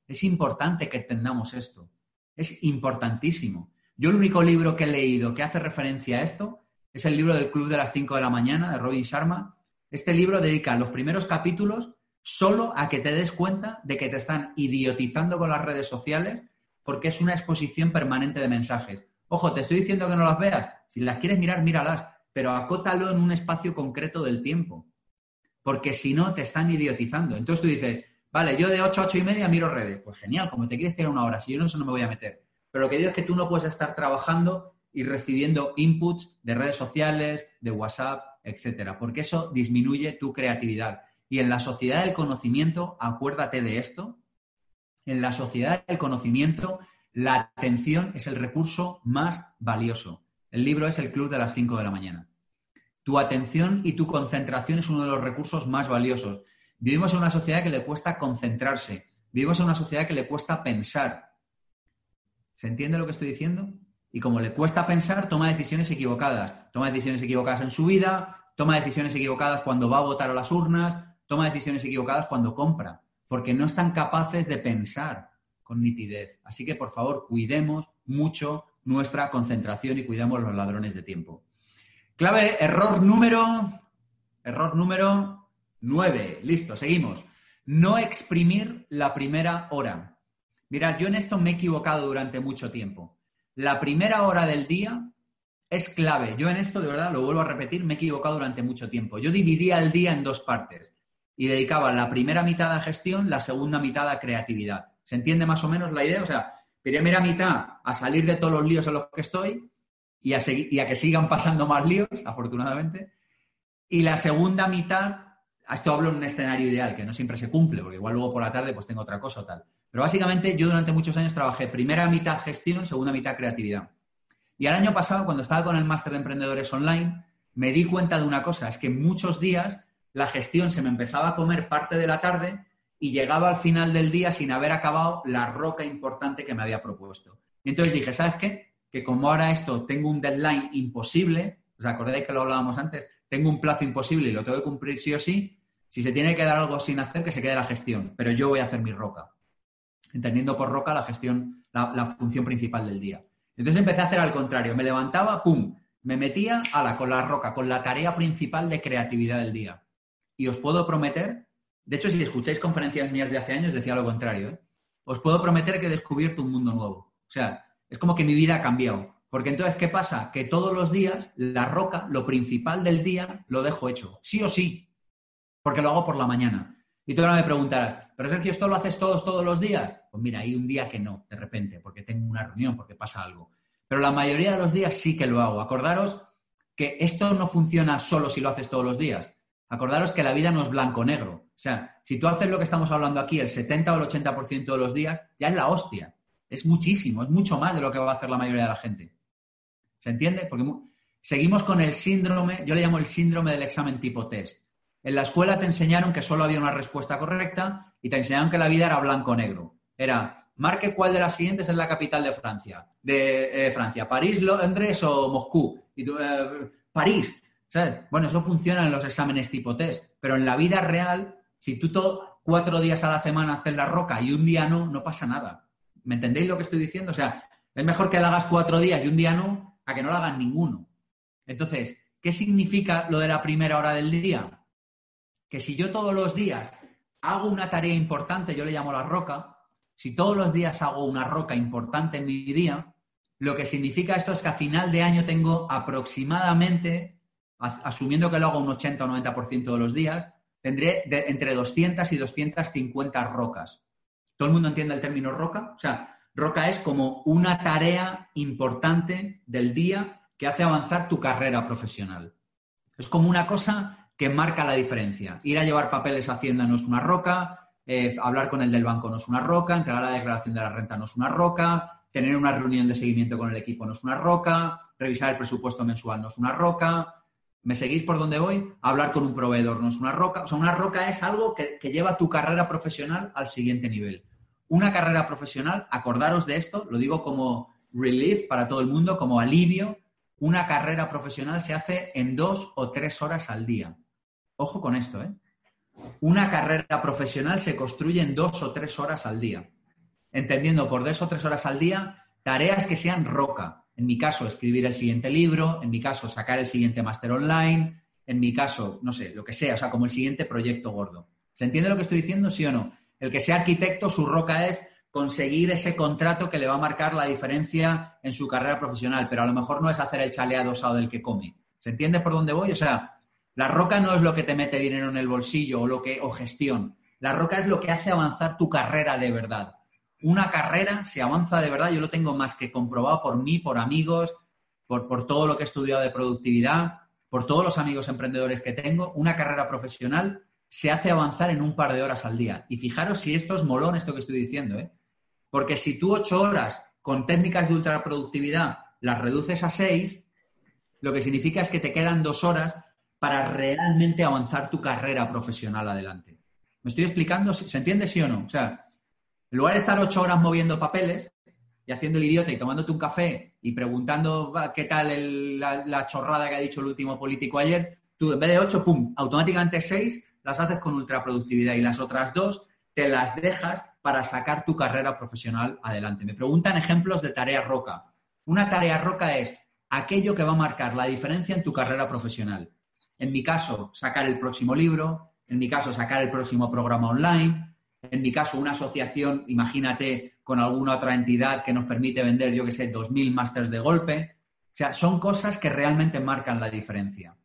Es importante que entendamos esto. Es importantísimo. Yo el único libro que he leído que hace referencia a esto es el libro del Club de las 5 de la mañana de Robin Sharma. Este libro dedica los primeros capítulos solo a que te des cuenta de que te están idiotizando con las redes sociales porque es una exposición permanente de mensajes. Ojo, te estoy diciendo que no las veas. Si las quieres mirar, míralas, pero acótalo en un espacio concreto del tiempo. Porque si no, te están idiotizando. Entonces tú dices, vale, yo de 8 a 8 y media miro redes. Pues genial, como te quieres tirar una hora. Si yo no, eso no me voy a meter. Pero lo que digo es que tú no puedes estar trabajando y recibiendo inputs de redes sociales, de WhatsApp, etcétera, porque eso disminuye tu creatividad. Y en la sociedad del conocimiento, acuérdate de esto, en la sociedad del conocimiento, la atención es el recurso más valioso. El libro es el Club de las 5 de la mañana. Tu atención y tu concentración es uno de los recursos más valiosos. Vivimos en una sociedad que le cuesta concentrarse. Vivimos en una sociedad que le cuesta pensar. ¿Se entiende lo que estoy diciendo? Y como le cuesta pensar, toma decisiones equivocadas. Toma decisiones equivocadas en su vida, toma decisiones equivocadas cuando va a votar a las urnas, toma decisiones equivocadas cuando compra, porque no están capaces de pensar con nitidez. Así que, por favor, cuidemos mucho nuestra concentración y cuidemos los ladrones de tiempo. Clave, error número, error número Nueve. Listo, seguimos. No exprimir la primera hora. Mira, yo en esto me he equivocado durante mucho tiempo. La primera hora del día es clave. Yo en esto, de verdad, lo vuelvo a repetir, me he equivocado durante mucho tiempo. Yo dividía el día en dos partes y dedicaba la primera mitad a gestión, la segunda mitad a creatividad. ¿Se entiende más o menos la idea? O sea, primera mitad a salir de todos los líos en los que estoy y a, y a que sigan pasando más líos, afortunadamente. Y la segunda mitad, esto hablo en un escenario ideal, que no siempre se cumple, porque igual luego por la tarde pues tengo otra cosa o tal. Pero básicamente yo durante muchos años trabajé primera mitad gestión, segunda mitad creatividad. Y el año pasado, cuando estaba con el máster de emprendedores online, me di cuenta de una cosa, es que muchos días la gestión se me empezaba a comer parte de la tarde y llegaba al final del día sin haber acabado la roca importante que me había propuesto. Entonces dije, ¿sabes qué? Que como ahora esto tengo un deadline imposible, ¿os acordáis que lo hablábamos antes? Tengo un plazo imposible y lo tengo que cumplir sí o sí. Si se tiene que dar algo sin hacer, que se quede la gestión, pero yo voy a hacer mi roca. Entendiendo por roca la gestión, la, la función principal del día. Entonces empecé a hacer al contrario. Me levantaba, ¡pum! Me metía a la, con la roca, con la tarea principal de creatividad del día. Y os puedo prometer, de hecho, si escucháis conferencias mías de hace años, decía lo contrario. ¿eh? Os puedo prometer que he descubierto un mundo nuevo. O sea, es como que mi vida ha cambiado. Porque entonces, ¿qué pasa? Que todos los días, la roca, lo principal del día, lo dejo hecho. Sí o sí. Porque lo hago por la mañana. Y tú ahora me preguntarás, ¿pero Sergio, esto lo haces todos, todos los días? Pues mira, hay un día que no, de repente, porque tengo una reunión, porque pasa algo. Pero la mayoría de los días sí que lo hago. Acordaros que esto no funciona solo si lo haces todos los días. Acordaros que la vida no es blanco-negro. O sea, si tú haces lo que estamos hablando aquí el 70 o el 80% de los días, ya es la hostia. Es muchísimo, es mucho más de lo que va a hacer la mayoría de la gente. ¿Se entiende? Porque seguimos con el síndrome, yo le llamo el síndrome del examen tipo test. En la escuela te enseñaron que solo había una respuesta correcta y te enseñaron que la vida era blanco-negro. Era, marque cuál de las siguientes es la capital de Francia. De eh, Francia, París, Londres o Moscú. Y tú, eh, París. Bueno, eso funciona en los exámenes tipo test, pero en la vida real, si tú todo, cuatro días a la semana haces la roca y un día no, no pasa nada. ¿Me entendéis lo que estoy diciendo? O sea, es mejor que la hagas cuatro días y un día no, a que no la hagan ninguno. Entonces, ¿qué significa lo de la primera hora del día? Que si yo todos los días hago una tarea importante, yo le llamo la roca, si todos los días hago una roca importante en mi día, lo que significa esto es que a final de año tengo aproximadamente asumiendo que lo hago un 80 o 90% de los días, tendré entre 200 y 250 rocas. ¿Todo el mundo entiende el término roca? O sea, roca es como una tarea importante del día que hace avanzar tu carrera profesional. Es como una cosa que marca la diferencia. Ir a llevar papeles a Hacienda no es una roca, eh, hablar con el del banco no es una roca, entregar la declaración de la renta no es una roca, tener una reunión de seguimiento con el equipo no es una roca, revisar el presupuesto mensual no es una roca, ¿Me seguís por donde voy? Hablar con un proveedor no es una roca. O sea, una roca es algo que, lleva tu carrera profesional al siguiente nivel. Una carrera profesional, acordaros de esto, lo digo como relief para todo el mundo, como alivio. Una carrera profesional se hace en dos o tres horas al día. Ojo con esto, ¿eh? Una carrera profesional se construye en dos o tres horas al día. Entendiendo por dos o tres horas al día tareas que sean roca, en mi caso, escribir el siguiente libro, en mi caso, sacar el siguiente máster online, en mi caso, no sé, lo que sea, o sea, como el siguiente proyecto gordo. ¿Se entiende lo que estoy diciendo, sí o no? El que sea arquitecto, su roca es conseguir ese contrato que le va a marcar la diferencia en su carrera profesional, pero a lo mejor no es hacer el chaleado osado del que come. ¿Se entiende por dónde voy? O sea, la roca no es lo que te mete dinero en el bolsillo o lo que o gestión. La roca es lo que hace avanzar tu carrera de verdad una carrera se avanza de verdad, yo lo tengo más que comprobado por mí, por amigos, por, por todo lo que he estudiado de productividad, por todos los amigos emprendedores que tengo, una carrera profesional se hace avanzar en un par de horas al día. Y fijaros si esto es molón, esto que estoy diciendo, ¿eh? Porque si tú ocho horas con técnicas de ultraproductividad las reduces a seis, lo que significa es que te quedan dos horas para realmente avanzar tu carrera profesional adelante. ¿Me estoy explicando? ¿Se entiende sí o no? O sea, en lugar de estar ocho horas moviendo papeles y haciendo el idiota y tomándote un café y preguntando qué tal la, chorrada que ha dicho el último político ayer, tú en vez de ocho, pum, automáticamente seis las haces con ultraproductividad y las otras dos te las dejas para sacar tu carrera profesional adelante. Me preguntan ejemplos de tarea roca. Una tarea roca es aquello que va a marcar la diferencia en tu carrera profesional. En mi caso, sacar el próximo libro, En mi caso, sacar el próximo programa online. En mi caso, una asociación, imagínate, con alguna otra entidad que nos permite vender, yo que sé, 2.000 másters de golpe. O sea, son cosas que realmente marcan la diferencia.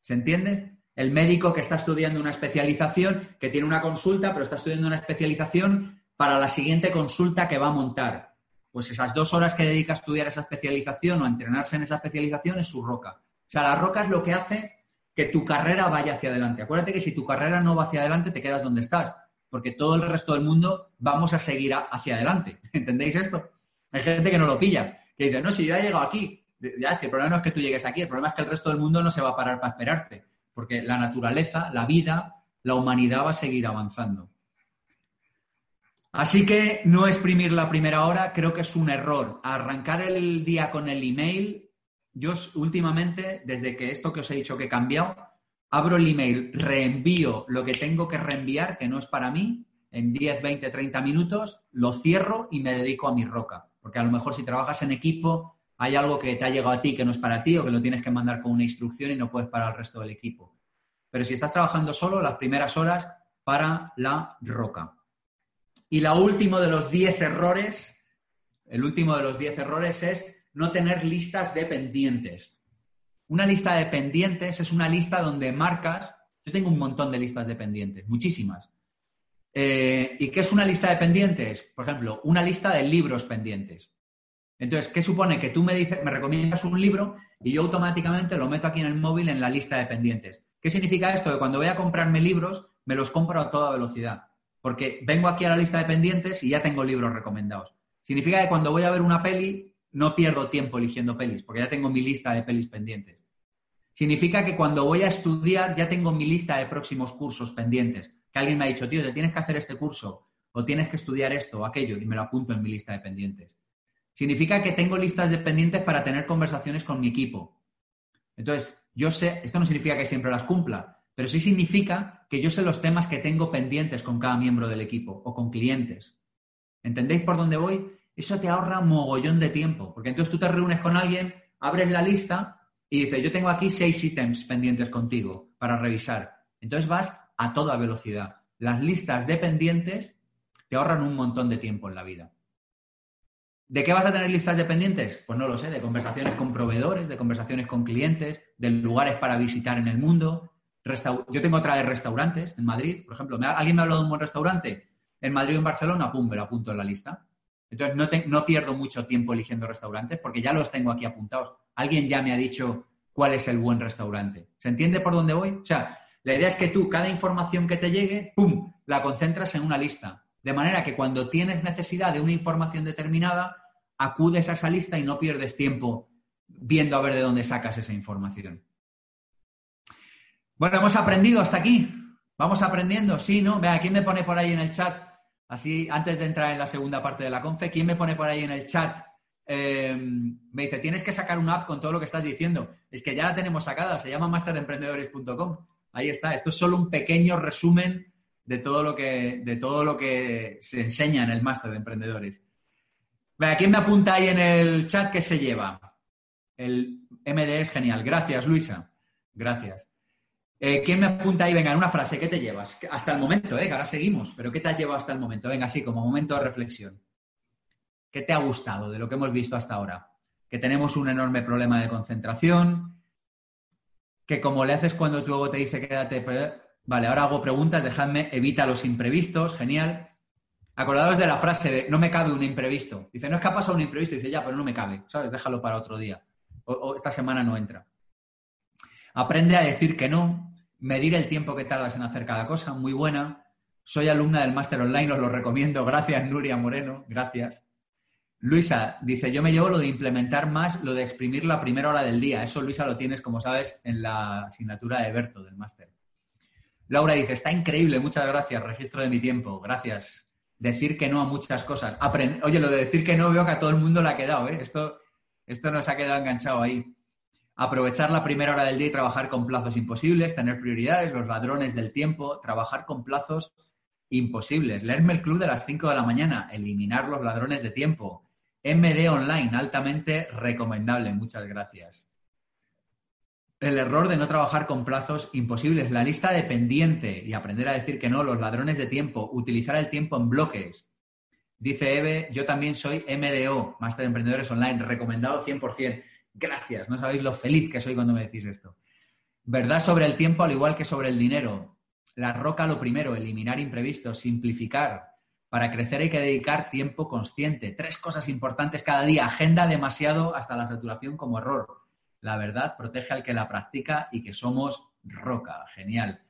¿Se entiende? El médico que está estudiando una especialización, que tiene una consulta, pero está estudiando una especialización para la siguiente consulta que va a montar. Pues esas dos horas que dedica a estudiar esa especialización o a entrenarse en esa especialización es su roca. O sea, la roca es lo que hace que tu carrera vaya hacia adelante. Acuérdate que si tu carrera no va hacia adelante, te quedas donde estás, porque todo el resto del mundo vamos a seguir hacia adelante. ¿Entendéis esto? Hay gente que no lo pilla, que dice, no, si yo ya he llegado aquí, ya, si el problema no es que tú llegues aquí, el problema es que el resto del mundo no se va a parar para esperarte, porque la naturaleza, la vida, la humanidad va a seguir avanzando. Así que no exprimir la primera hora creo que es un error. Arrancar el día con el email, yo últimamente, desde que esto que os he dicho que he cambiado, abro el email, reenvío lo que tengo que reenviar, que no es para mí, en 10, 20, 30 minutos, lo cierro y me dedico a mi roca. Porque a lo mejor si trabajas en equipo, hay algo que te ha llegado a ti que no es para ti o que lo tienes que mandar con una instrucción y no puedes para el resto del equipo. Pero si estás trabajando solo, las primeras horas para la roca. Y la último de los 10 errores, el último de los 10 errores es no tener listas de pendientes. Una lista de pendientes es una lista donde marcas, yo tengo un montón de listas de pendientes, muchísimas. Eh, ¿Y qué es una lista de pendientes? Por ejemplo, una lista de libros pendientes. Entonces, ¿qué supone? Que tú me dices, me recomiendas un libro y yo automáticamente lo meto aquí en el móvil en la lista de pendientes. ¿Qué significa esto? Que cuando voy a comprarme libros, me los compro a toda velocidad. Porque vengo aquí a la lista de pendientes y ya tengo libros recomendados. Significa que cuando voy a ver una peli, no pierdo tiempo eligiendo pelis, porque ya tengo mi lista de pelis pendientes. Significa que cuando voy a estudiar, ya tengo mi lista de próximos cursos pendientes. Que alguien me ha dicho, tío, te tienes que hacer este curso, o tienes que estudiar esto o aquello, y me lo apunto en mi lista de pendientes. Significa que tengo listas de pendientes para tener conversaciones con mi equipo. Entonces, yo sé, esto no significa que siempre las cumpla, pero sí significa que yo sé los temas que tengo pendientes con cada miembro del equipo o con clientes. ¿Entendéis por dónde voy? Eso te ahorra mogollón de tiempo, porque entonces tú te reúnes con alguien, abres la lista y dices, yo tengo aquí seis ítems pendientes contigo para revisar. Entonces vas a toda velocidad. Las listas de pendientes te ahorran un montón de tiempo en la vida. ¿De qué vas a tener listas dependientes? Pues no lo sé, de conversaciones con proveedores, de conversaciones con clientes, de lugares para visitar en el mundo. Yo tengo otra de restaurantes en Madrid, por ejemplo. ¿Alguien me ha hablado de un buen restaurante? En Madrid o en Barcelona, pum, me lo apunto en la lista. Entonces no pierdo mucho tiempo eligiendo restaurantes porque ya los tengo aquí apuntados. Alguien ya me ha dicho cuál es el buen restaurante. ¿Se entiende por dónde voy? O sea, la idea es que tú, cada información que te llegue, ¡pum!, la concentras en una lista. De manera que cuando tienes necesidad de una información determinada, acudes a esa lista y no pierdes tiempo viendo a ver de dónde sacas esa información. Bueno, hemos aprendido hasta aquí. Vamos aprendiendo, sí, ¿no? Vea, ¿quién me pone por ahí en el chat? Así, antes de entrar en la segunda parte de la confe, ¿quién me pone por ahí en el chat? Eh, me dice, tienes que sacar una app con todo lo que estás diciendo. Es que ya la tenemos sacada, se llama masteremprendedores.com. Ahí está, esto es solo un pequeño resumen de todo lo que, de todo lo que se enseña en el máster de emprendedores. Vea, ¿quién me apunta ahí en el chat que se lleva? El MD es genial. Gracias, Luisa. Gracias. Eh, ¿Quién me apunta ahí? Venga, en una frase, ¿qué te llevas? Hasta el momento, ¿eh? Que ahora seguimos, pero ¿qué te has llevado hasta el momento? Venga, así, como momento de reflexión. ¿Qué te ha gustado de lo que hemos visto hasta ahora? Que tenemos un enorme problema de concentración, que como le haces cuando tu ego te dice quédate... Vale, ahora hago preguntas, dejadme, evita los imprevistos, genial. Acordados de la frase de no me cabe un imprevisto. Dice, no es que ha pasado un imprevisto. Dice, ya, pero no me cabe, ¿sabes? Déjalo para otro día. O, esta semana no entra. Aprende a decir que no, medir el tiempo que tardas en hacer cada cosa, muy buena. Soy alumna del máster online, os lo recomiendo. Gracias, Nuria Moreno, gracias. Luisa dice, yo me llevo lo de implementar más, lo de exprimir la primera hora del día. Eso, Luisa, lo tienes, como sabes, en la asignatura de Berto del máster. Laura dice, está increíble, muchas gracias, registro de mi tiempo. Gracias, decir que no a muchas cosas. Oye, lo de decir que no veo que a todo el mundo le ha quedado, ¿eh? Esto, esto nos ha quedado enganchado ahí. Aprovechar la primera hora del día y trabajar con plazos imposibles, tener prioridades, los ladrones del tiempo, trabajar con plazos imposibles. Leerme el club de las 5 de la mañana, eliminar los ladrones de tiempo. MD Online, altamente recomendable. Muchas gracias. el error de no trabajar con plazos imposibles, la lista de pendiente y aprender a decir que no, los ladrones de tiempo, utilizar el tiempo en bloques. Dice Eve, yo también soy MDO, Máster de Emprendedores Online, recomendado 100%. Gracias, no sabéis lo feliz que soy cuando me decís esto. Verdad sobre el tiempo al igual que sobre el dinero. La roca lo primero, eliminar imprevistos, simplificar. Para crecer hay que dedicar tiempo consciente. Tres cosas importantes cada día. Agenda demasiado hasta la saturación como error la verdad protege al que la practica y que somos roca. Genial.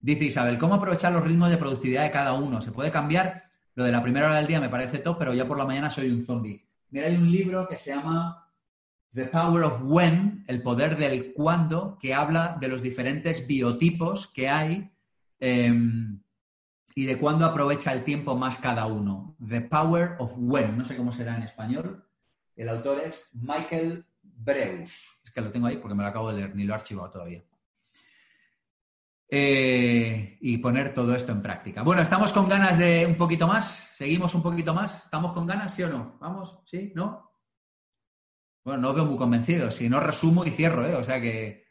Dice Isabel, ¿cómo aprovechar los ritmos de productividad de cada uno? ¿Se puede cambiar? Lo de la primera hora del día me parece top, pero ya por la mañana soy un zombie. Mira, hay un libro que se llama The Power of When, el poder del cuándo, que habla de los diferentes biotipos que hay em, y de cuándo aprovecha el tiempo más cada uno. The Power of When, no sé cómo será en español. El autor es Michael Breus. Es que lo tengo ahí porque me lo acabo de leer, ni lo he archivado todavía. Eh, y poner todo esto en práctica. Bueno, ¿estamos con ganas de un poquito más? ¿Seguimos un poquito más? ¿Estamos con ganas, sí o no? ¿Vamos? ¿Sí? ¿No? Bueno, no veo muy convencido. Si no, resumo y cierro, ¿eh? O sea que...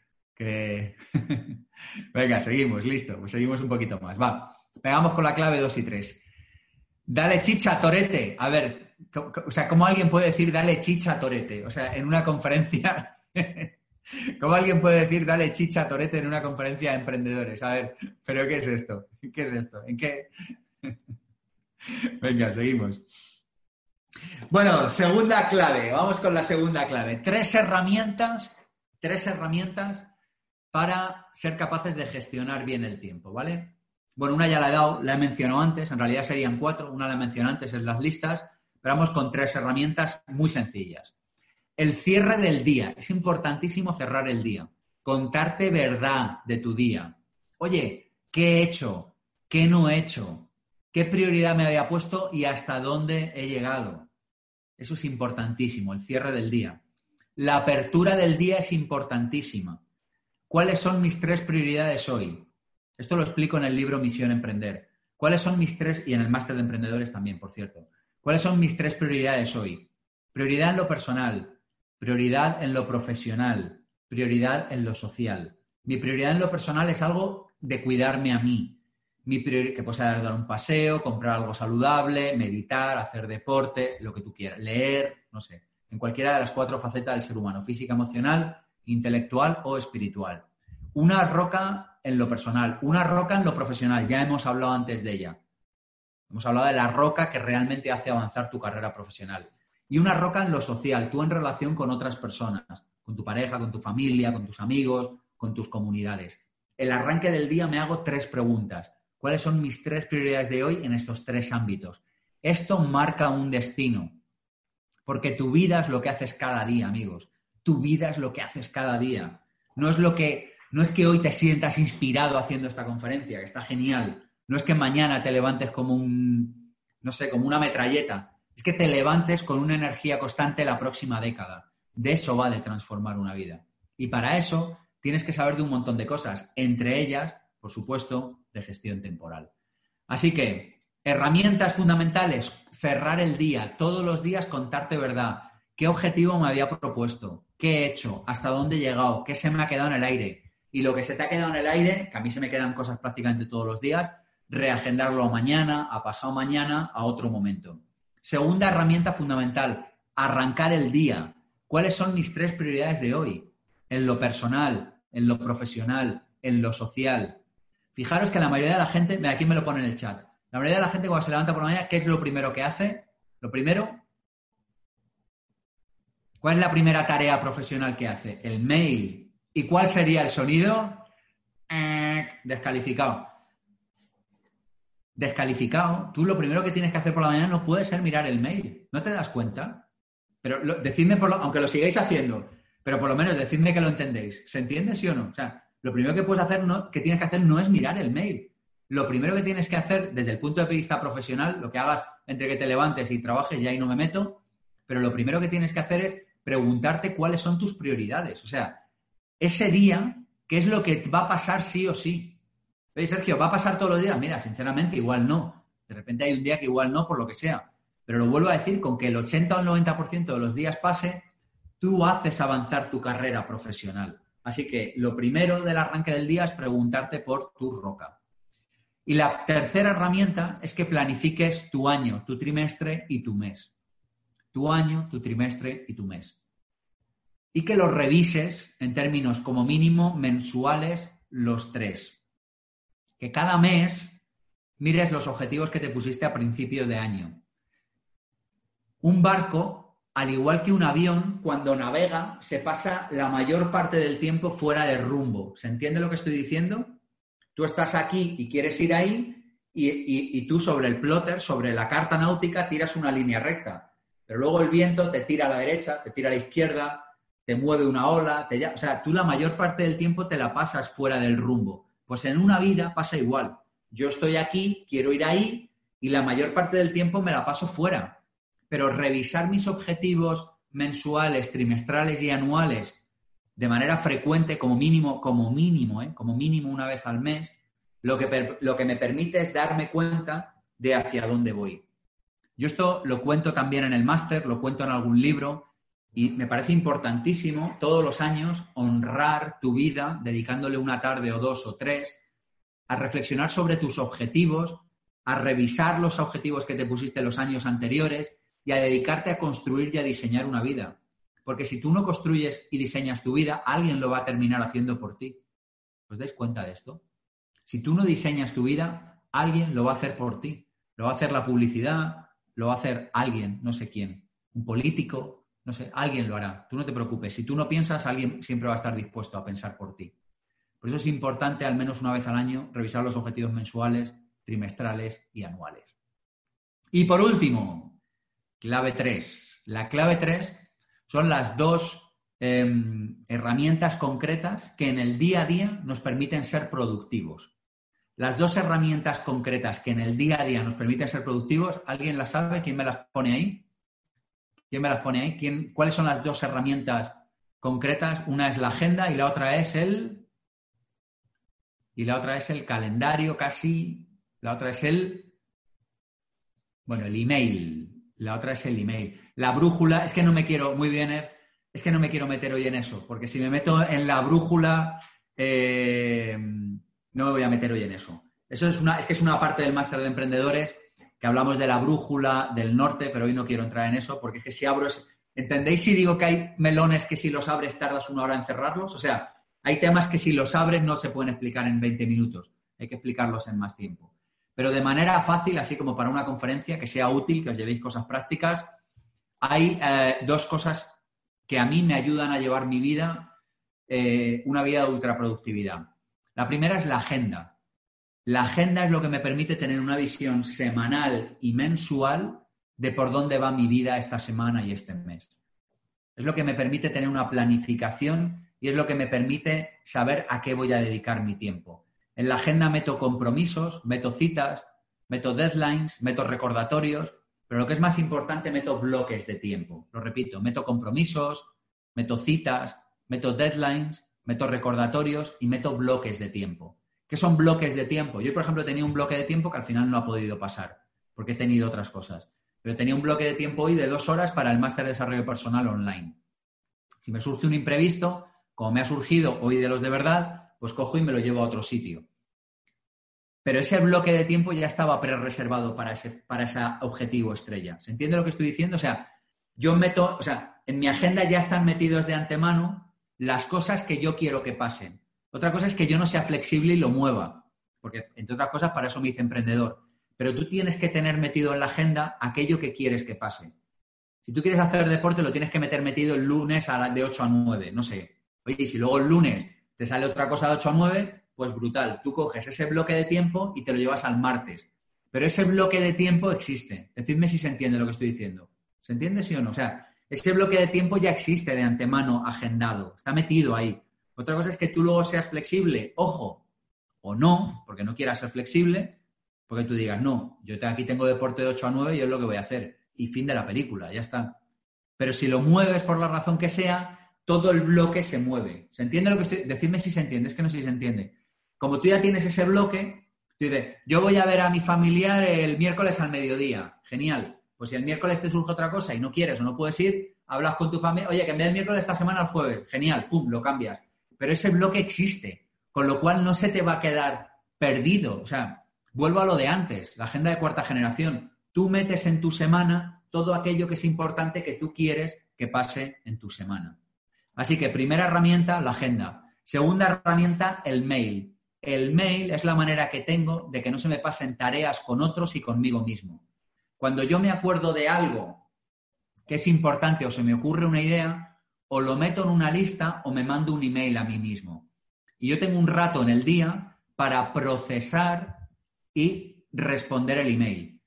Venga, seguimos, listo. Pues seguimos un poquito más. Va, pegamos con la clave 2 y 3. Dale chicha, Torete. A ver, o sea, ¿cómo alguien puede decir dale chicha Torete? O sea, en una conferencia, ¿cómo alguien puede decir dale chicha Torete en una conferencia de emprendedores? A ver, ¿pero qué es esto? ¿Qué es esto? ¿En qué? Venga, seguimos. Bueno, segunda clave, vamos con la segunda clave. Tres herramientas, tres herramientas para ser capaces de gestionar bien el tiempo, ¿vale? Bueno, una ya la he dado, la he mencionado antes, en realidad serían cuatro, una la he mencionado antes en las listas, pero vamos con tres herramientas muy sencillas. El cierre del día. Es importantísimo cerrar el día. Contarte verdad de tu día. Oye, ¿qué he hecho? ¿Qué no he hecho? ¿Qué prioridad me había puesto y hasta dónde he llegado? Eso es importantísimo, el cierre del día. La apertura del día es importantísima. ¿Cuáles son mis tres prioridades hoy? Esto lo explico en el libro Misión Emprender. ¿Cuáles son mis tres, y en el máster de emprendedores también, por cierto, ¿Cuáles son mis tres prioridades hoy? Prioridad en lo personal, prioridad en lo profesional, prioridad en lo social. Mi prioridad en lo personal es algo de cuidarme a mí. Mi que puede ser dar un paseo, comprar algo saludable, meditar, hacer deporte, lo que tú quieras, leer, no sé, en cualquiera de las cuatro facetas del ser humano, física, emocional, intelectual o espiritual. Una roca en lo personal, una roca en lo profesional, ya hemos hablado antes de ella. Hemos hablado de la roca que realmente hace avanzar tu carrera profesional. Y una roca en lo social, tú en relación con otras personas, con tu pareja, con tu familia, con tus amigos, con tus comunidades. El arranque del día me hago tres preguntas. ¿Cuáles son mis tres prioridades de hoy en estos tres ámbitos? Esto marca un destino, porque tu vida es lo que haces cada día, amigos. Tu vida es lo que haces cada día. No es lo que no es que hoy te sientas inspirado haciendo esta conferencia, que está genial, no es que mañana te levantes como un, no sé, como una metralleta. Es que te levantes con una energía constante la próxima década. De eso va de transformar una vida. Y para eso tienes que saber de un montón de cosas, entre ellas, por supuesto, de gestión temporal. Así que, herramientas fundamentales, cerrar el día, todos los días contarte verdad. ¿Qué objetivo me había propuesto? ¿Qué he hecho? ¿Hasta dónde he llegado? ¿Qué se me ha quedado en el aire? Y lo que se te ha quedado en el aire, que a mí se me quedan cosas prácticamente todos los días, reagendarlo a mañana, a pasado mañana, a otro momento. Segunda herramienta fundamental, arrancar el día. ¿Cuáles son mis tres prioridades de hoy? En lo personal, en lo profesional, en lo social. Fijaros que la mayoría de la gente, aquí me lo pone en el chat. La mayoría de la gente cuando se levanta por la mañana, ¿qué es lo primero que hace? Lo primero, ¿cuál es la primera tarea profesional que hace? El mail. ¿Y cuál sería el sonido? Eh, descalificado descalificado, tú lo primero que tienes que hacer por la mañana no puede ser mirar el mail. ¿No te das cuenta? Pero decidme, por lo, aunque lo sigáis haciendo, pero por lo menos decidme que lo entendéis. ¿Se entiende, sí o no? O sea, lo primero que puedes hacer, no, que tienes que hacer no es mirar el mail. Lo primero que tienes que hacer desde el punto de vista profesional, lo que hagas entre que te levantes y trabajes, ya ahí no me meto, pero lo primero que tienes que hacer es preguntarte cuáles son tus prioridades. O sea, ese día, ¿qué es lo que va a pasar sí o sí? Oye, Sergio, ¿va a pasar todos los días? Mira, sinceramente, igual no. De repente hay un día que igual no, por lo que sea. Pero lo vuelvo a decir, con que el 80 o el 90% de los días pase, tú haces avanzar tu carrera profesional. Así que lo primero del arranque del día es preguntarte por tu roca. Y la tercera herramienta es que planifiques tu año, tu trimestre y tu mes. Tu año, tu trimestre y tu mes. Y que lo revises en términos como mínimo mensuales los tres. Que cada mes mires los objetivos que te pusiste a principio de año. Un barco, al igual que un avión, cuando navega, se pasa la mayor parte del tiempo fuera de rumbo. ¿Se entiende lo que estoy diciendo? Tú estás aquí y quieres ir ahí y, tú sobre el plotter, sobre la carta náutica, tiras una línea recta. Pero luego el viento te tira a la derecha, te tira a la izquierda, te mueve una ola, te, o sea, tú la mayor parte del tiempo te la pasas fuera del rumbo. Pues en una vida pasa igual. Yo estoy aquí, quiero ir ahí y la mayor parte del tiempo me la paso fuera. Pero revisar mis objetivos mensuales, trimestrales y anuales de manera frecuente, como mínimo, como mínimo, ¿eh? como mínimo una vez al mes, lo que, lo que me permite es darme cuenta de hacia dónde voy. Yo esto lo cuento también en el máster, lo cuento en algún libro y me parece importantísimo todos los años honrar tu vida, dedicándole una tarde o dos o tres, a reflexionar sobre tus objetivos, a revisar los objetivos que te pusiste los años anteriores y a dedicarte a construir y a diseñar una vida. Porque si tú no construyes y diseñas tu vida, alguien lo va a terminar haciendo por ti. ¿Os dais cuenta de esto? Si tú no diseñas tu vida, alguien lo va a hacer por ti. Lo va a hacer la publicidad, lo va a hacer alguien, no sé quién, un político, no sé, alguien lo hará. Tú no te preocupes. Si tú no piensas, alguien siempre va a estar dispuesto a pensar por ti. Por eso es importante, al menos una vez al año, revisar los objetivos mensuales, trimestrales y anuales. Y por último, clave 3. La clave 3 son las dos em, herramientas concretas que en el día a día nos permiten ser productivos. Las dos herramientas concretas que en el día a día nos permiten ser productivos, ¿alguien las sabe? ¿Quién me las pone ahí? ¿Quién me las pone ahí? ¿Quién, ¿Cuáles son las dos herramientas concretas? Una es la agenda y la otra es el... Y la otra es el calendario casi. La otra es el... Bueno, el email. La otra es el email. La brújula, es que no me quiero, muy bien, es que no me quiero meter hoy en eso, porque si me meto en la brújula, eh, no me voy a meter hoy en eso. Eso es una, es que es una parte del máster de emprendedores que hablamos de la brújula del norte, pero hoy no quiero entrar en eso, porque es que si abro, ¿entendéis si digo que hay melones que si los abres tardas una hora en cerrarlos? O sea, hay temas que si los abres no se pueden explicar en 20 minutos, hay que explicarlos en más tiempo pero de manera fácil, así como para una conferencia, que sea útil, que os llevéis cosas prácticas. Hay eh, dos cosas que a mí me ayudan a llevar mi vida, eh, una vida de ultraproductividad. La primera es la agenda. La agenda es lo que me permite tener una visión semanal y mensual de por dónde va mi vida esta semana y este mes. Es lo que me permite tener una planificación y es lo que me permite saber a qué voy a dedicar mi tiempo. En la agenda meto compromisos, meto citas, meto deadlines, meto recordatorios, pero lo que es más importante, meto bloques de tiempo. Lo repito, meto compromisos, meto citas, meto deadlines, meto recordatorios y meto bloques de tiempo. ¿Qué son bloques de tiempo? Yo, por ejemplo, tenía un bloque de tiempo que al final no ha podido pasar, porque he tenido otras cosas. Pero tenía un bloque de tiempo hoy de dos horas para el máster de desarrollo personal online. Si me surge un imprevisto, como me ha surgido hoy de los de verdad, pues cojo y me lo llevo a otro sitio. Pero ese bloque de tiempo ya estaba pre-reservado para ese, para ese objetivo estrella. ¿Se entiende lo que estoy diciendo? O sea, yo meto, o sea, en mi agenda ya están metidos de antemano las cosas que yo quiero que pasen. Otra cosa es que yo no sea flexible y lo mueva, porque entre otras cosas para eso me hice emprendedor. Pero tú tienes que tener metido en la agenda aquello que quieres que pase. Si tú quieres hacer deporte, lo tienes que meter metido el lunes a de 8 a 9, no sé. Oye, y si luego el lunes te sale otra cosa de 8 a 9, pues brutal. Tú coges ese bloque de tiempo y te lo llevas al martes. Pero ese bloque de tiempo existe. Decidme si se entiende lo que estoy diciendo. ¿Se entiende sí o no? O sea, ese bloque de tiempo ya existe de antemano agendado. Está metido ahí. Otra cosa es que tú luego seas flexible, ojo, o no, porque no quieras ser flexible, porque tú digas, no, yo aquí tengo deporte de 8 a 9 y es lo que voy a hacer. Y fin de la película, ya está. Pero si lo mueves por la razón que sea, todo el bloque se mueve. ¿Se entiende lo que estoy? Decidme si se entiende, es que no sé si se entiende. Como tú ya tienes ese bloque, tú dices, yo voy a ver a mi familiar el miércoles al mediodía. Genial. Pues si el miércoles te surge otra cosa y no quieres o no puedes ir, hablas con tu familia, oye, que en vez miércoles esta semana al jueves. Genial, pum, lo cambias. Pero ese bloque existe, con lo cual no se te va a quedar perdido. O sea, vuelvo a lo de antes, la agenda de cuarta generación. Tú metes en tu semana todo aquello que es importante que tú quieres que pase en tu semana. Así que primera herramienta, la agenda. Segunda herramienta, el mail. El mail es la manera que tengo de que no se me pasen tareas con otros y conmigo mismo. Cuando yo me acuerdo de algo que es importante o se me ocurre una idea, o lo meto en una lista o me mando un email a mí mismo. Y yo tengo un rato en el día para procesar y responder el email.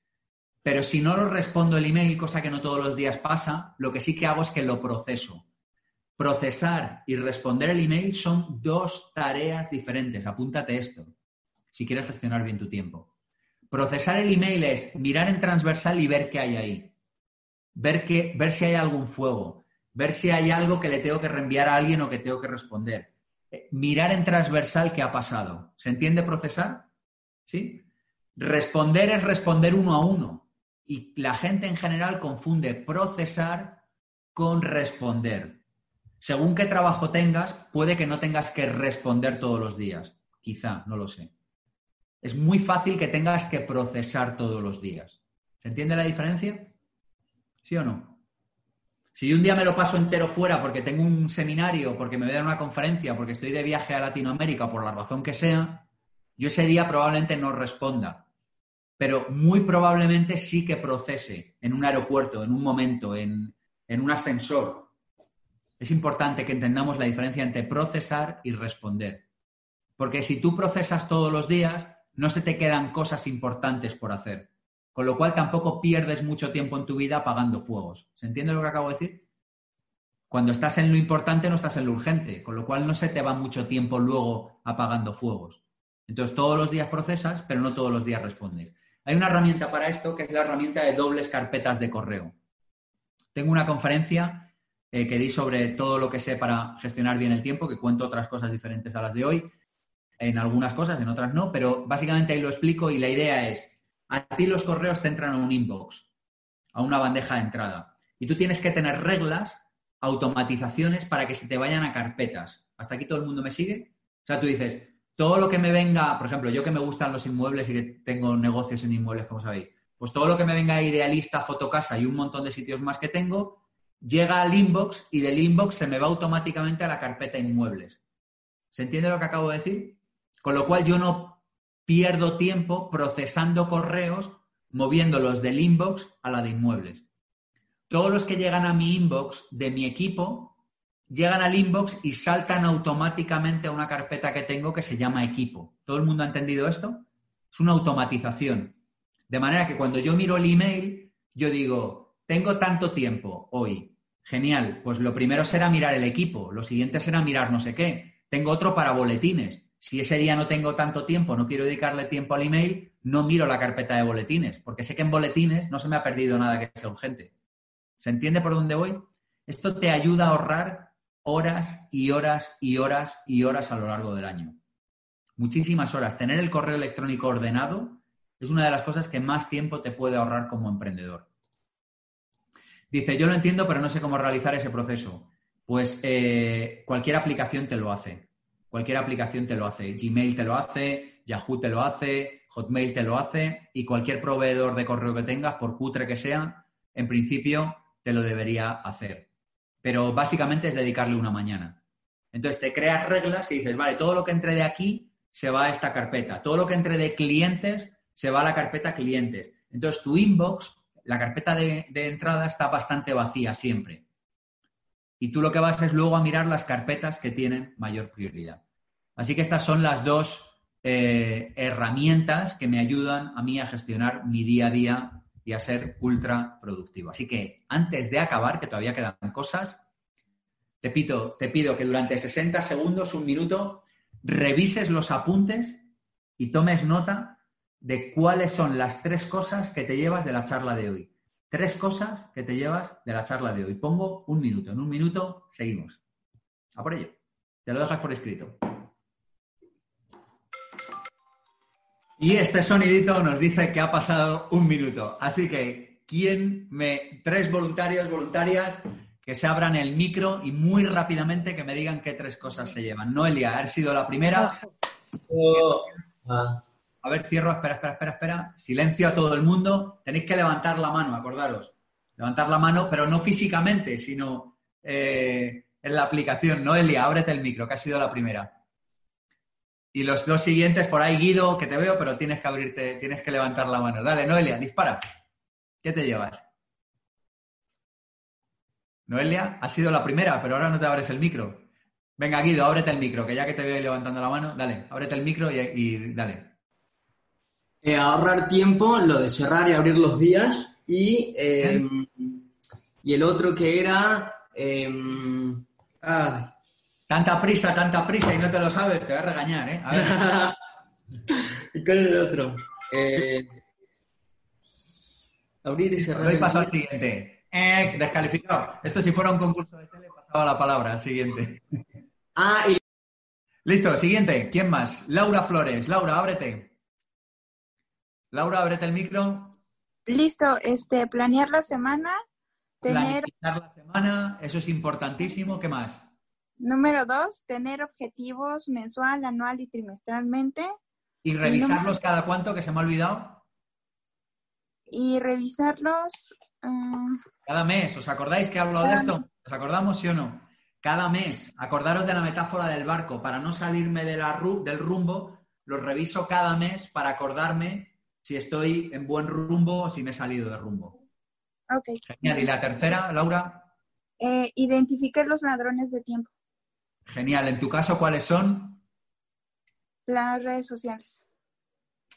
Pero si no lo respondo el email, cosa que no todos los días pasa, lo que sí que hago es que lo proceso. Procesar y responder el email son dos tareas diferentes. Apúntate esto, si quieres gestionar bien tu tiempo. Procesar el email es mirar en transversal y ver qué hay ahí. Ver, que, ver si hay algún fuego. Ver si hay algo que le tengo que reenviar a alguien o que tengo que responder. Eh, mirar en transversal qué ha pasado. ¿Se entiende procesar? ¿Sí? Responder es responder uno a uno. Y la gente en general confunde procesar con responder. Según qué trabajo tengas, puede que no tengas que responder todos los días. Quizá, no lo sé. Es muy fácil que tengas que procesar todos los días. ¿Se entiende la diferencia? ¿Sí o no? Si yo un día me lo paso entero fuera porque tengo un seminario, porque me voy a dar una conferencia, porque estoy de viaje a Latinoamérica, por la razón que sea, yo ese día probablemente no responda. Pero muy probablemente sí que procese en un aeropuerto, en un momento, en, en un ascensor. Es importante que entendamos la diferencia entre procesar y responder. Porque si tú procesas todos los días, no se te quedan cosas importantes por hacer. Con lo cual tampoco pierdes mucho tiempo en tu vida apagando fuegos. ¿Se entiende lo que acabo de decir? Cuando estás en lo importante no estás en lo urgente, con lo cual no se te va mucho tiempo luego apagando fuegos. Entonces todos los días procesas, pero no todos los días respondes. Hay una herramienta para esto que es la herramienta de dobles carpetas de correo. Tengo una conferencia eh, que di sobre todo lo que sé para gestionar bien el tiempo, que cuento otras cosas diferentes a las de hoy en algunas cosas, en otras no, pero básicamente ahí lo explico y la idea es, a ti los correos te entran a un inbox, a una bandeja de entrada, y tú tienes que tener reglas, automatizaciones para que se te vayan a carpetas. ¿Hasta aquí todo el mundo me sigue? O sea, tú dices, todo lo que me venga, por ejemplo, yo que me gustan los inmuebles y que tengo negocios en inmuebles, como sabéis, pues todo lo que me venga Idealista, Fotocasa y un montón de sitios más que tengo, llega al inbox y del inbox se me va automáticamente a la carpeta inmuebles. ¿Se entiende lo que acabo de decir? Con lo cual yo no pierdo tiempo procesando correos, moviéndolos del inbox a la de inmuebles. Todos los que llegan a mi inbox de mi equipo llegan al inbox y saltan automáticamente a una carpeta que tengo que se llama equipo. ¿Todo el mundo ha entendido esto? Es una automatización. De manera que cuando yo miro el email, yo digo, tengo tanto tiempo hoy. Genial, pues lo primero será mirar el equipo, lo siguiente será mirar no sé qué. Tengo otro para boletines si ese día no tengo tanto tiempo, no quiero dedicarle tiempo al email, no miro la carpeta de boletines, porque sé que en boletines no se me ha perdido nada que sea urgente. ¿Se entiende por dónde voy? Esto te ayuda a ahorrar horas y horas y horas y horas a lo largo del año. Muchísimas horas. Tener el correo electrónico ordenado es una de las cosas que más tiempo te puede ahorrar como emprendedor. Dice, yo lo entiendo, pero no sé cómo realizar ese proceso. Pues eh, cualquier aplicación te lo hace. Cualquier aplicación te lo hace. Gmail te lo hace, Yahoo te lo hace, Hotmail te lo hace y cualquier proveedor de correo que tengas, por cutre que sea, en principio te lo debería hacer. Pero básicamente es dedicarle una mañana. Entonces te creas reglas y dices, vale, todo lo que entre de aquí se va a esta carpeta. Todo lo que entre de clientes se va a la carpeta clientes. Entonces tu inbox, la carpeta de, de entrada está bastante vacía siempre. Y tú lo que vas es luego a mirar las carpetas que tienen mayor prioridad. Así que estas son las dos eh, herramientas que me ayudan a mí a gestionar mi día a día y a ser ultra productivo. Así que antes de acabar, que todavía quedan cosas, te pido, te pido que durante 60 segundos, un minuto, revises los apuntes y tomes nota de cuáles son las tres cosas que te llevas de la charla de hoy. Tres cosas que te llevas de la charla de hoy. Pongo un minuto. En un minuto seguimos. A por ello. Te lo dejas por escrito. Y este sonidito nos dice que ha pasado un minuto. Así que, ¿quién me. Tres voluntarios, voluntarias que se abran el micro y muy rápidamente que me digan qué tres cosas se llevan. Noelia, ha sido la primera. A ver, cierro, espera, espera, espera, espera. Silencio a todo el mundo. Tenéis que levantar la mano, acordaros. Levantar la mano, pero no físicamente, sino eh, en la aplicación. Noelia, ábrete el micro, que ha sido la primera. Y los dos siguientes, por ahí, Guido, que te veo, pero tienes que abrirte, tienes que levantar la mano. Dale, Noelia, dispara. ¿Qué te llevas? Noelia, ha sido la primera, pero ahora no te abres el micro. Venga, Guido, ábrete el micro, que ya que te veo levantando la mano, dale, ábrete el micro y, dale. Eh, ahorrar tiempo, lo de cerrar y abrir los días. Y, em, y el otro que era. Ah. Tanta prisa, tanta prisa y no te lo sabes, te voy a regañar, ¿eh? A ver. ¿Y cuál es el otro? Eh, abrir y cerrar. Doy paso al siguiente. Eh, descalificado. Esto si fuera un concurso de tele pasaba la palabra al siguiente. Ah, y... Listo, siguiente. ¿Quién más? Laura Flores. Laura, ábrete. Laura, ábrete el micro. Listo, este, planear la semana, tener... Planear la semana, eso es importantísimo. ¿Qué más? Número dos, tener objetivos mensual, anual y trimestralmente. ¿Y revisarlos cada cuánto, que se me ha olvidado? Y revisarlos Mm. Cada mes, ¿os acordáis que he hablado de esto? ¿Os acordamos, sí o no? Cada mes, acordaros de la metáfora del barco, para no salirme de la del rumbo, lo reviso cada mes para acordarme si estoy en buen rumbo o si me he salido de rumbo. Ok. Genial. ¿Y la tercera, Laura? Eh, identificar los ladrones de tiempo. Genial. ¿En tu caso cuáles son? Las redes sociales.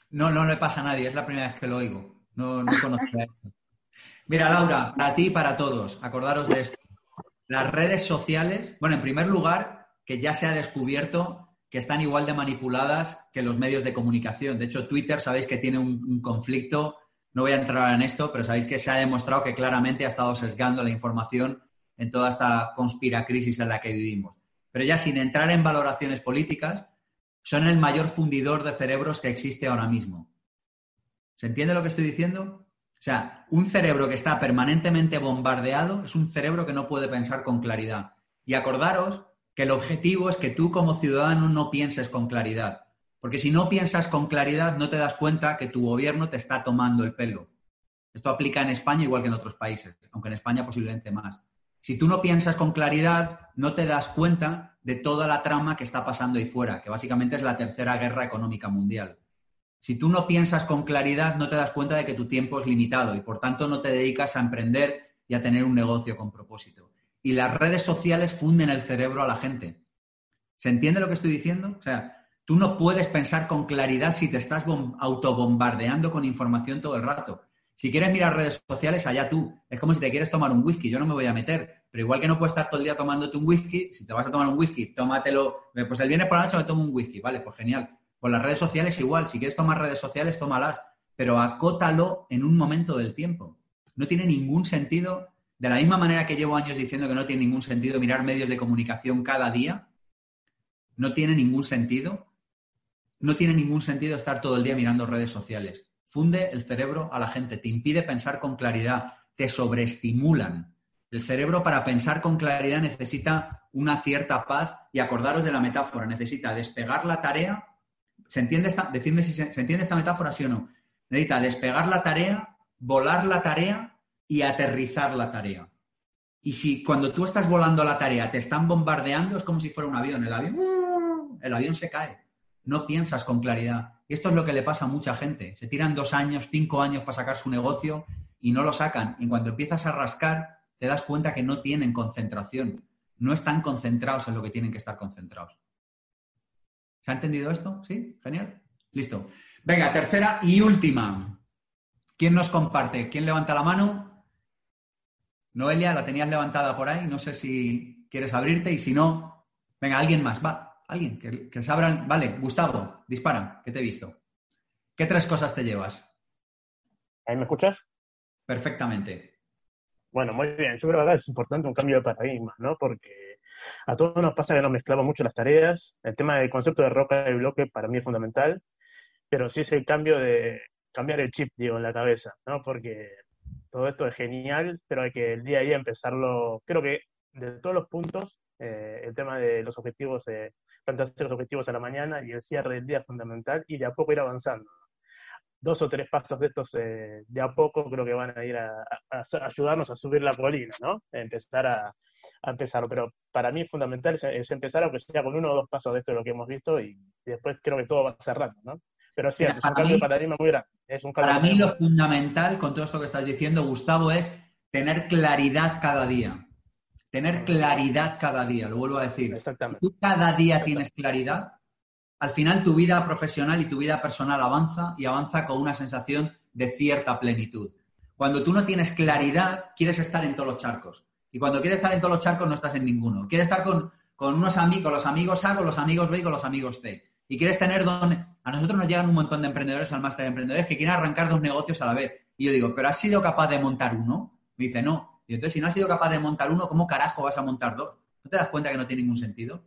No, no le pasa a nadie, es la primera vez que lo oigo. No, no conocía esto. Mira, Laura, para ti y para todos, acordaros de esto. Las redes sociales, bueno, en primer lugar, que ya se ha descubierto que están igual de manipuladas que los medios de comunicación. De hecho, Twitter, sabéis que tiene un, conflicto, no voy a entrar en esto, pero sabéis que se ha demostrado que claramente ha estado sesgando la información en toda esta conspiracrisis en la que vivimos. Pero ya sin entrar en valoraciones políticas, son el mayor fundidor de cerebros que existe ahora mismo. ¿Se entiende lo que estoy diciendo? O sea, un cerebro que está permanentemente bombardeado es un cerebro que no puede pensar con claridad. Y acordaros que el objetivo es que tú como ciudadano no pienses con claridad. Porque si no piensas con claridad, no te das cuenta que tu gobierno te está tomando el pelo. Esto aplica en España igual que en otros países, aunque en España posiblemente más. Si tú no piensas con claridad, no te das cuenta de toda la trama que está pasando ahí fuera, que básicamente es la tercera guerra económica mundial. Si tú no piensas con claridad, no te das cuenta de que tu tiempo es limitado y por tanto no te dedicas a emprender y a tener un negocio con propósito. Y las redes sociales funden el cerebro a la gente. ¿Se entiende lo que estoy diciendo? O sea, tú no puedes pensar con claridad si te estás autobombardeando con información todo el rato. Si quieres mirar redes sociales, allá tú. Es como si te quieres tomar un whisky, yo no me voy a meter. Pero igual que no puedes estar todo el día tomándote un whisky, si te vas a tomar un whisky, tómatelo. Pues el viernes por la noche me tomo un whisky, vale, pues genial. Con las redes sociales igual, si quieres tomar redes sociales, tómalas, pero acótalo en un momento del tiempo. No tiene ningún sentido, de la misma manera que llevo años diciendo que no tiene ningún sentido mirar medios de comunicación cada día, no tiene ningún sentido, no tiene ningún sentido estar todo el día mirando redes sociales. Funde el cerebro a la gente, te impide pensar con claridad, te sobreestimulan. El cerebro para pensar con claridad necesita una cierta paz y acordaros de la metáfora, necesita despegar la tarea ¿Se entiende esta, decidme si se, entiende esta metáfora, sí o no? Necesita despegar la tarea, volar la tarea y aterrizar la tarea. Y si cuando tú estás volando la tarea te están bombardeando, es como si fuera un avión. El avión, ¡uh! el avión se cae. No piensas con claridad. Y esto es lo que le pasa a mucha gente. Se tiran dos años, cinco años para sacar su negocio y no lo sacan. Y cuando empiezas a rascar, te das cuenta que no tienen concentración. No están concentrados en lo que tienen que estar concentrados. ¿Se ha entendido esto? ¿Sí? Genial. Listo. Venga, tercera y última. ¿Quién nos comparte? ¿Quién levanta la mano? Noelia, la tenías levantada por ahí. No sé si quieres abrirte y si no, venga, alguien más. Va, alguien que, que se abran. Vale, Gustavo, dispara, que te he visto. ¿Qué tres cosas te llevas? ¿Ahí me escuchas? Perfectamente. Bueno, muy bien. Yo creo que es importante un cambio de paradigma, ¿no? Porque a todos nos pasa que nos mezclamos mucho las tareas. El tema del concepto de roca y bloque para mí es fundamental, pero sí es el cambio de cambiar el chip, digo, en la cabeza, ¿no? Porque todo esto es genial, pero hay que el día a día empezarlo, creo que de todos los puntos, eh, el tema de los objetivos, eh, plantearse los objetivos a la mañana y el cierre del día es fundamental y de a poco ir avanzando. Dos o tres pasos de estos eh, de a poco creo que van a ir a, ayudarnos a subir la colina, ¿no? Empezar a, empezar, pero para mí es fundamental es, empezar aunque sea con uno o dos pasos de esto de lo que hemos visto y, después creo que todo va cerrando, ¿no? Pero sí, es un cambio de paradigma muy grande. Es un para mí lo fundamental con todo esto que estás diciendo, Gustavo, es tener claridad cada día. Tener claridad cada día, lo vuelvo a decir. Exactamente. Tú cada día tienes claridad, al final tu vida profesional y tu vida personal avanza y avanza con una sensación de cierta plenitud. Cuando tú no tienes claridad, quieres estar en todos los charcos. Y cuando quieres estar en todos los charcos, no estás en ninguno. Quieres estar con, unos amigos, con los amigos A, con los amigos B y con los amigos C. Y quieres tener donde... A nosotros nos llegan un montón de emprendedores al máster de emprendedores que quieren arrancar dos negocios a la vez. Y yo digo, ¿pero has sido capaz de montar uno? Me dice, no. Y entonces, si no has sido capaz de montar uno, ¿cómo carajo vas a montar dos? ¿No te das cuenta que no tiene ningún sentido?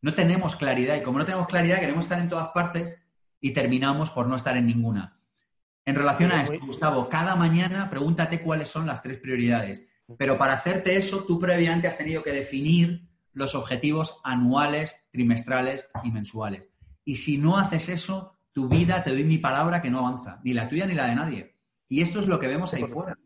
No tenemos claridad y como no tenemos claridad, queremos estar en todas partes y terminamos por no estar en ninguna. En relación a esto, Gustavo, cada mañana pregúntate cuáles son las tres prioridades. Pero para hacerte eso, tú previamente has tenido que definir los objetivos anuales, trimestrales y mensuales. Y si no haces eso, tu vida, te doy mi palabra, que no avanza, ni la tuya ni la de nadie. Y esto es lo que vemos ahí fuera.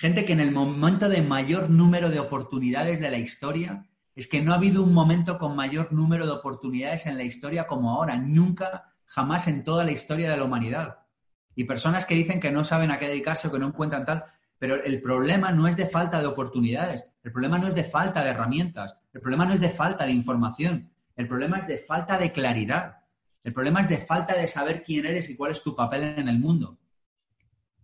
Gente que en el momento de mayor número de oportunidades de la historia, es que no ha habido un momento con mayor número de oportunidades en la historia como ahora. Nunca, jamás en toda la historia de la humanidad. Y personas que dicen que no saben a qué dedicarse o que no encuentran tal. Pero el problema no es de falta de oportunidades, el problema no es de falta de herramientas, el problema no es de falta de información, el problema es de falta de claridad, el problema es de falta de saber quién eres y cuál es tu papel en el mundo.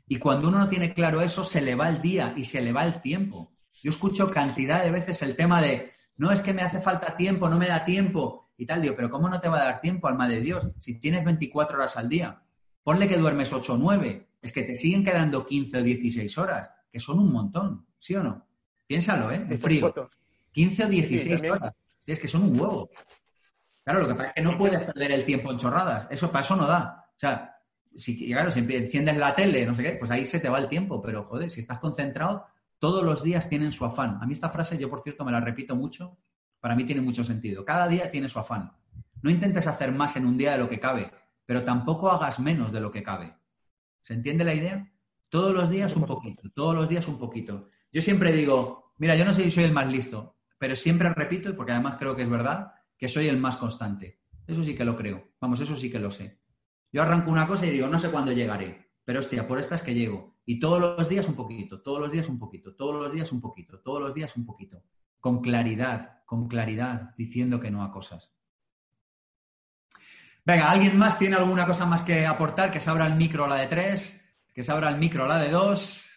Y cuando uno no tiene claro eso, se le va el día y se le va el tiempo. Yo escucho cantidad de veces el tema de, no es que me hace falta tiempo, no me da tiempo y tal. Digo, pero ¿cómo no te va a dar tiempo, alma de Dios? Si tienes 24 horas al día, ponle que duermes 8 o 9, es que te siguen quedando 15 o 16 horas, que son un montón, ¿sí o no? Piénsalo, ¿eh? En frío. 15 o 16 horas. Es que son un huevo. Claro, lo que pasa es que no puedes perder el tiempo en chorradas. Eso para eso no da. O sea, si, claro, si enciendes la tele, no sé qué, pues ahí se te va el tiempo, pero joder, si estás concentrado, todos los días tienen su afán. A mí esta frase, yo por cierto me la repito mucho, para mí tiene mucho sentido. Cada día tiene su afán. No intentes hacer más en un día de lo que cabe, pero tampoco hagas menos de lo que cabe. ¿Se entiende la idea? Todos los días un poquito, todos los días un poquito. Yo siempre digo, mira, yo no sé si soy el más listo, pero siempre repito, porque además creo que es verdad, que soy el más constante. Eso sí que lo creo. Vamos, eso sí que lo sé. Yo arranco una cosa y digo, no sé cuándo llegaré, pero hostia, por esta es que llego. Y todos los días un poquito, todos los días un poquito, todos los días un poquito, todos los días un poquito. Con claridad, con claridad, diciendo que no a cosas. Venga, ¿alguien más tiene alguna cosa más que aportar? Que se abra el micro la de tres, que se abra el micro la de dos.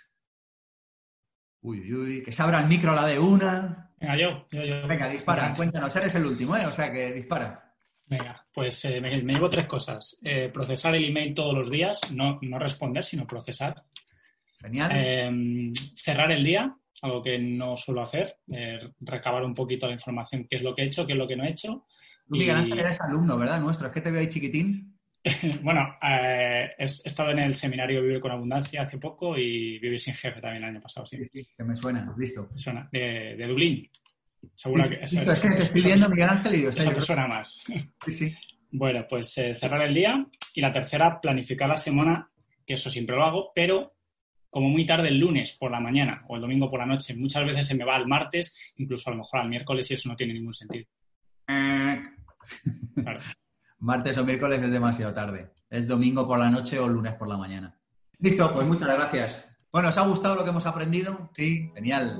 Uy, uy, uy, que se abra el micro la de una. Venga, yo, yo, yo. Venga, dispara, cuéntanos, eres el último, ¿eh? O sea que dispara. Venga, pues eh, me, llevo tres cosas. Eh, procesar el email todos los días, no, no responder, sino procesar. Genial. Em, cerrar el día, algo que no suelo hacer, eh, recabar un poquito la información, qué es lo que he hecho, qué es lo que no he hecho. Tú, Miguel Ángel, eres alumno, ¿verdad? Nuestro, es que te veo ahí chiquitín. bueno, he estado en el seminario Vivir con Abundancia hace poco y Vivir sin Jefe también el año pasado, sí. Sí, que me suena, listo. Me suena, de, de Dublín. Seguro que que estoy viendo Miguel Ángel y esa persona más. Sí, sí. Bueno, pues eh, cerrar el día y la tercera, planificar la semana, que eso siempre lo hago, pero como muy tarde el lunes por la mañana o el domingo por la noche. Muchas veces se me va al martes, incluso a lo mejor al miércoles y eso no tiene ningún sentido. Eh. Martes o miércoles es demasiado tarde. Es domingo por la noche o lunes por la mañana. Listo, pues muchas gracias. Bueno, ¿os ha gustado lo que hemos aprendido? Sí, genial.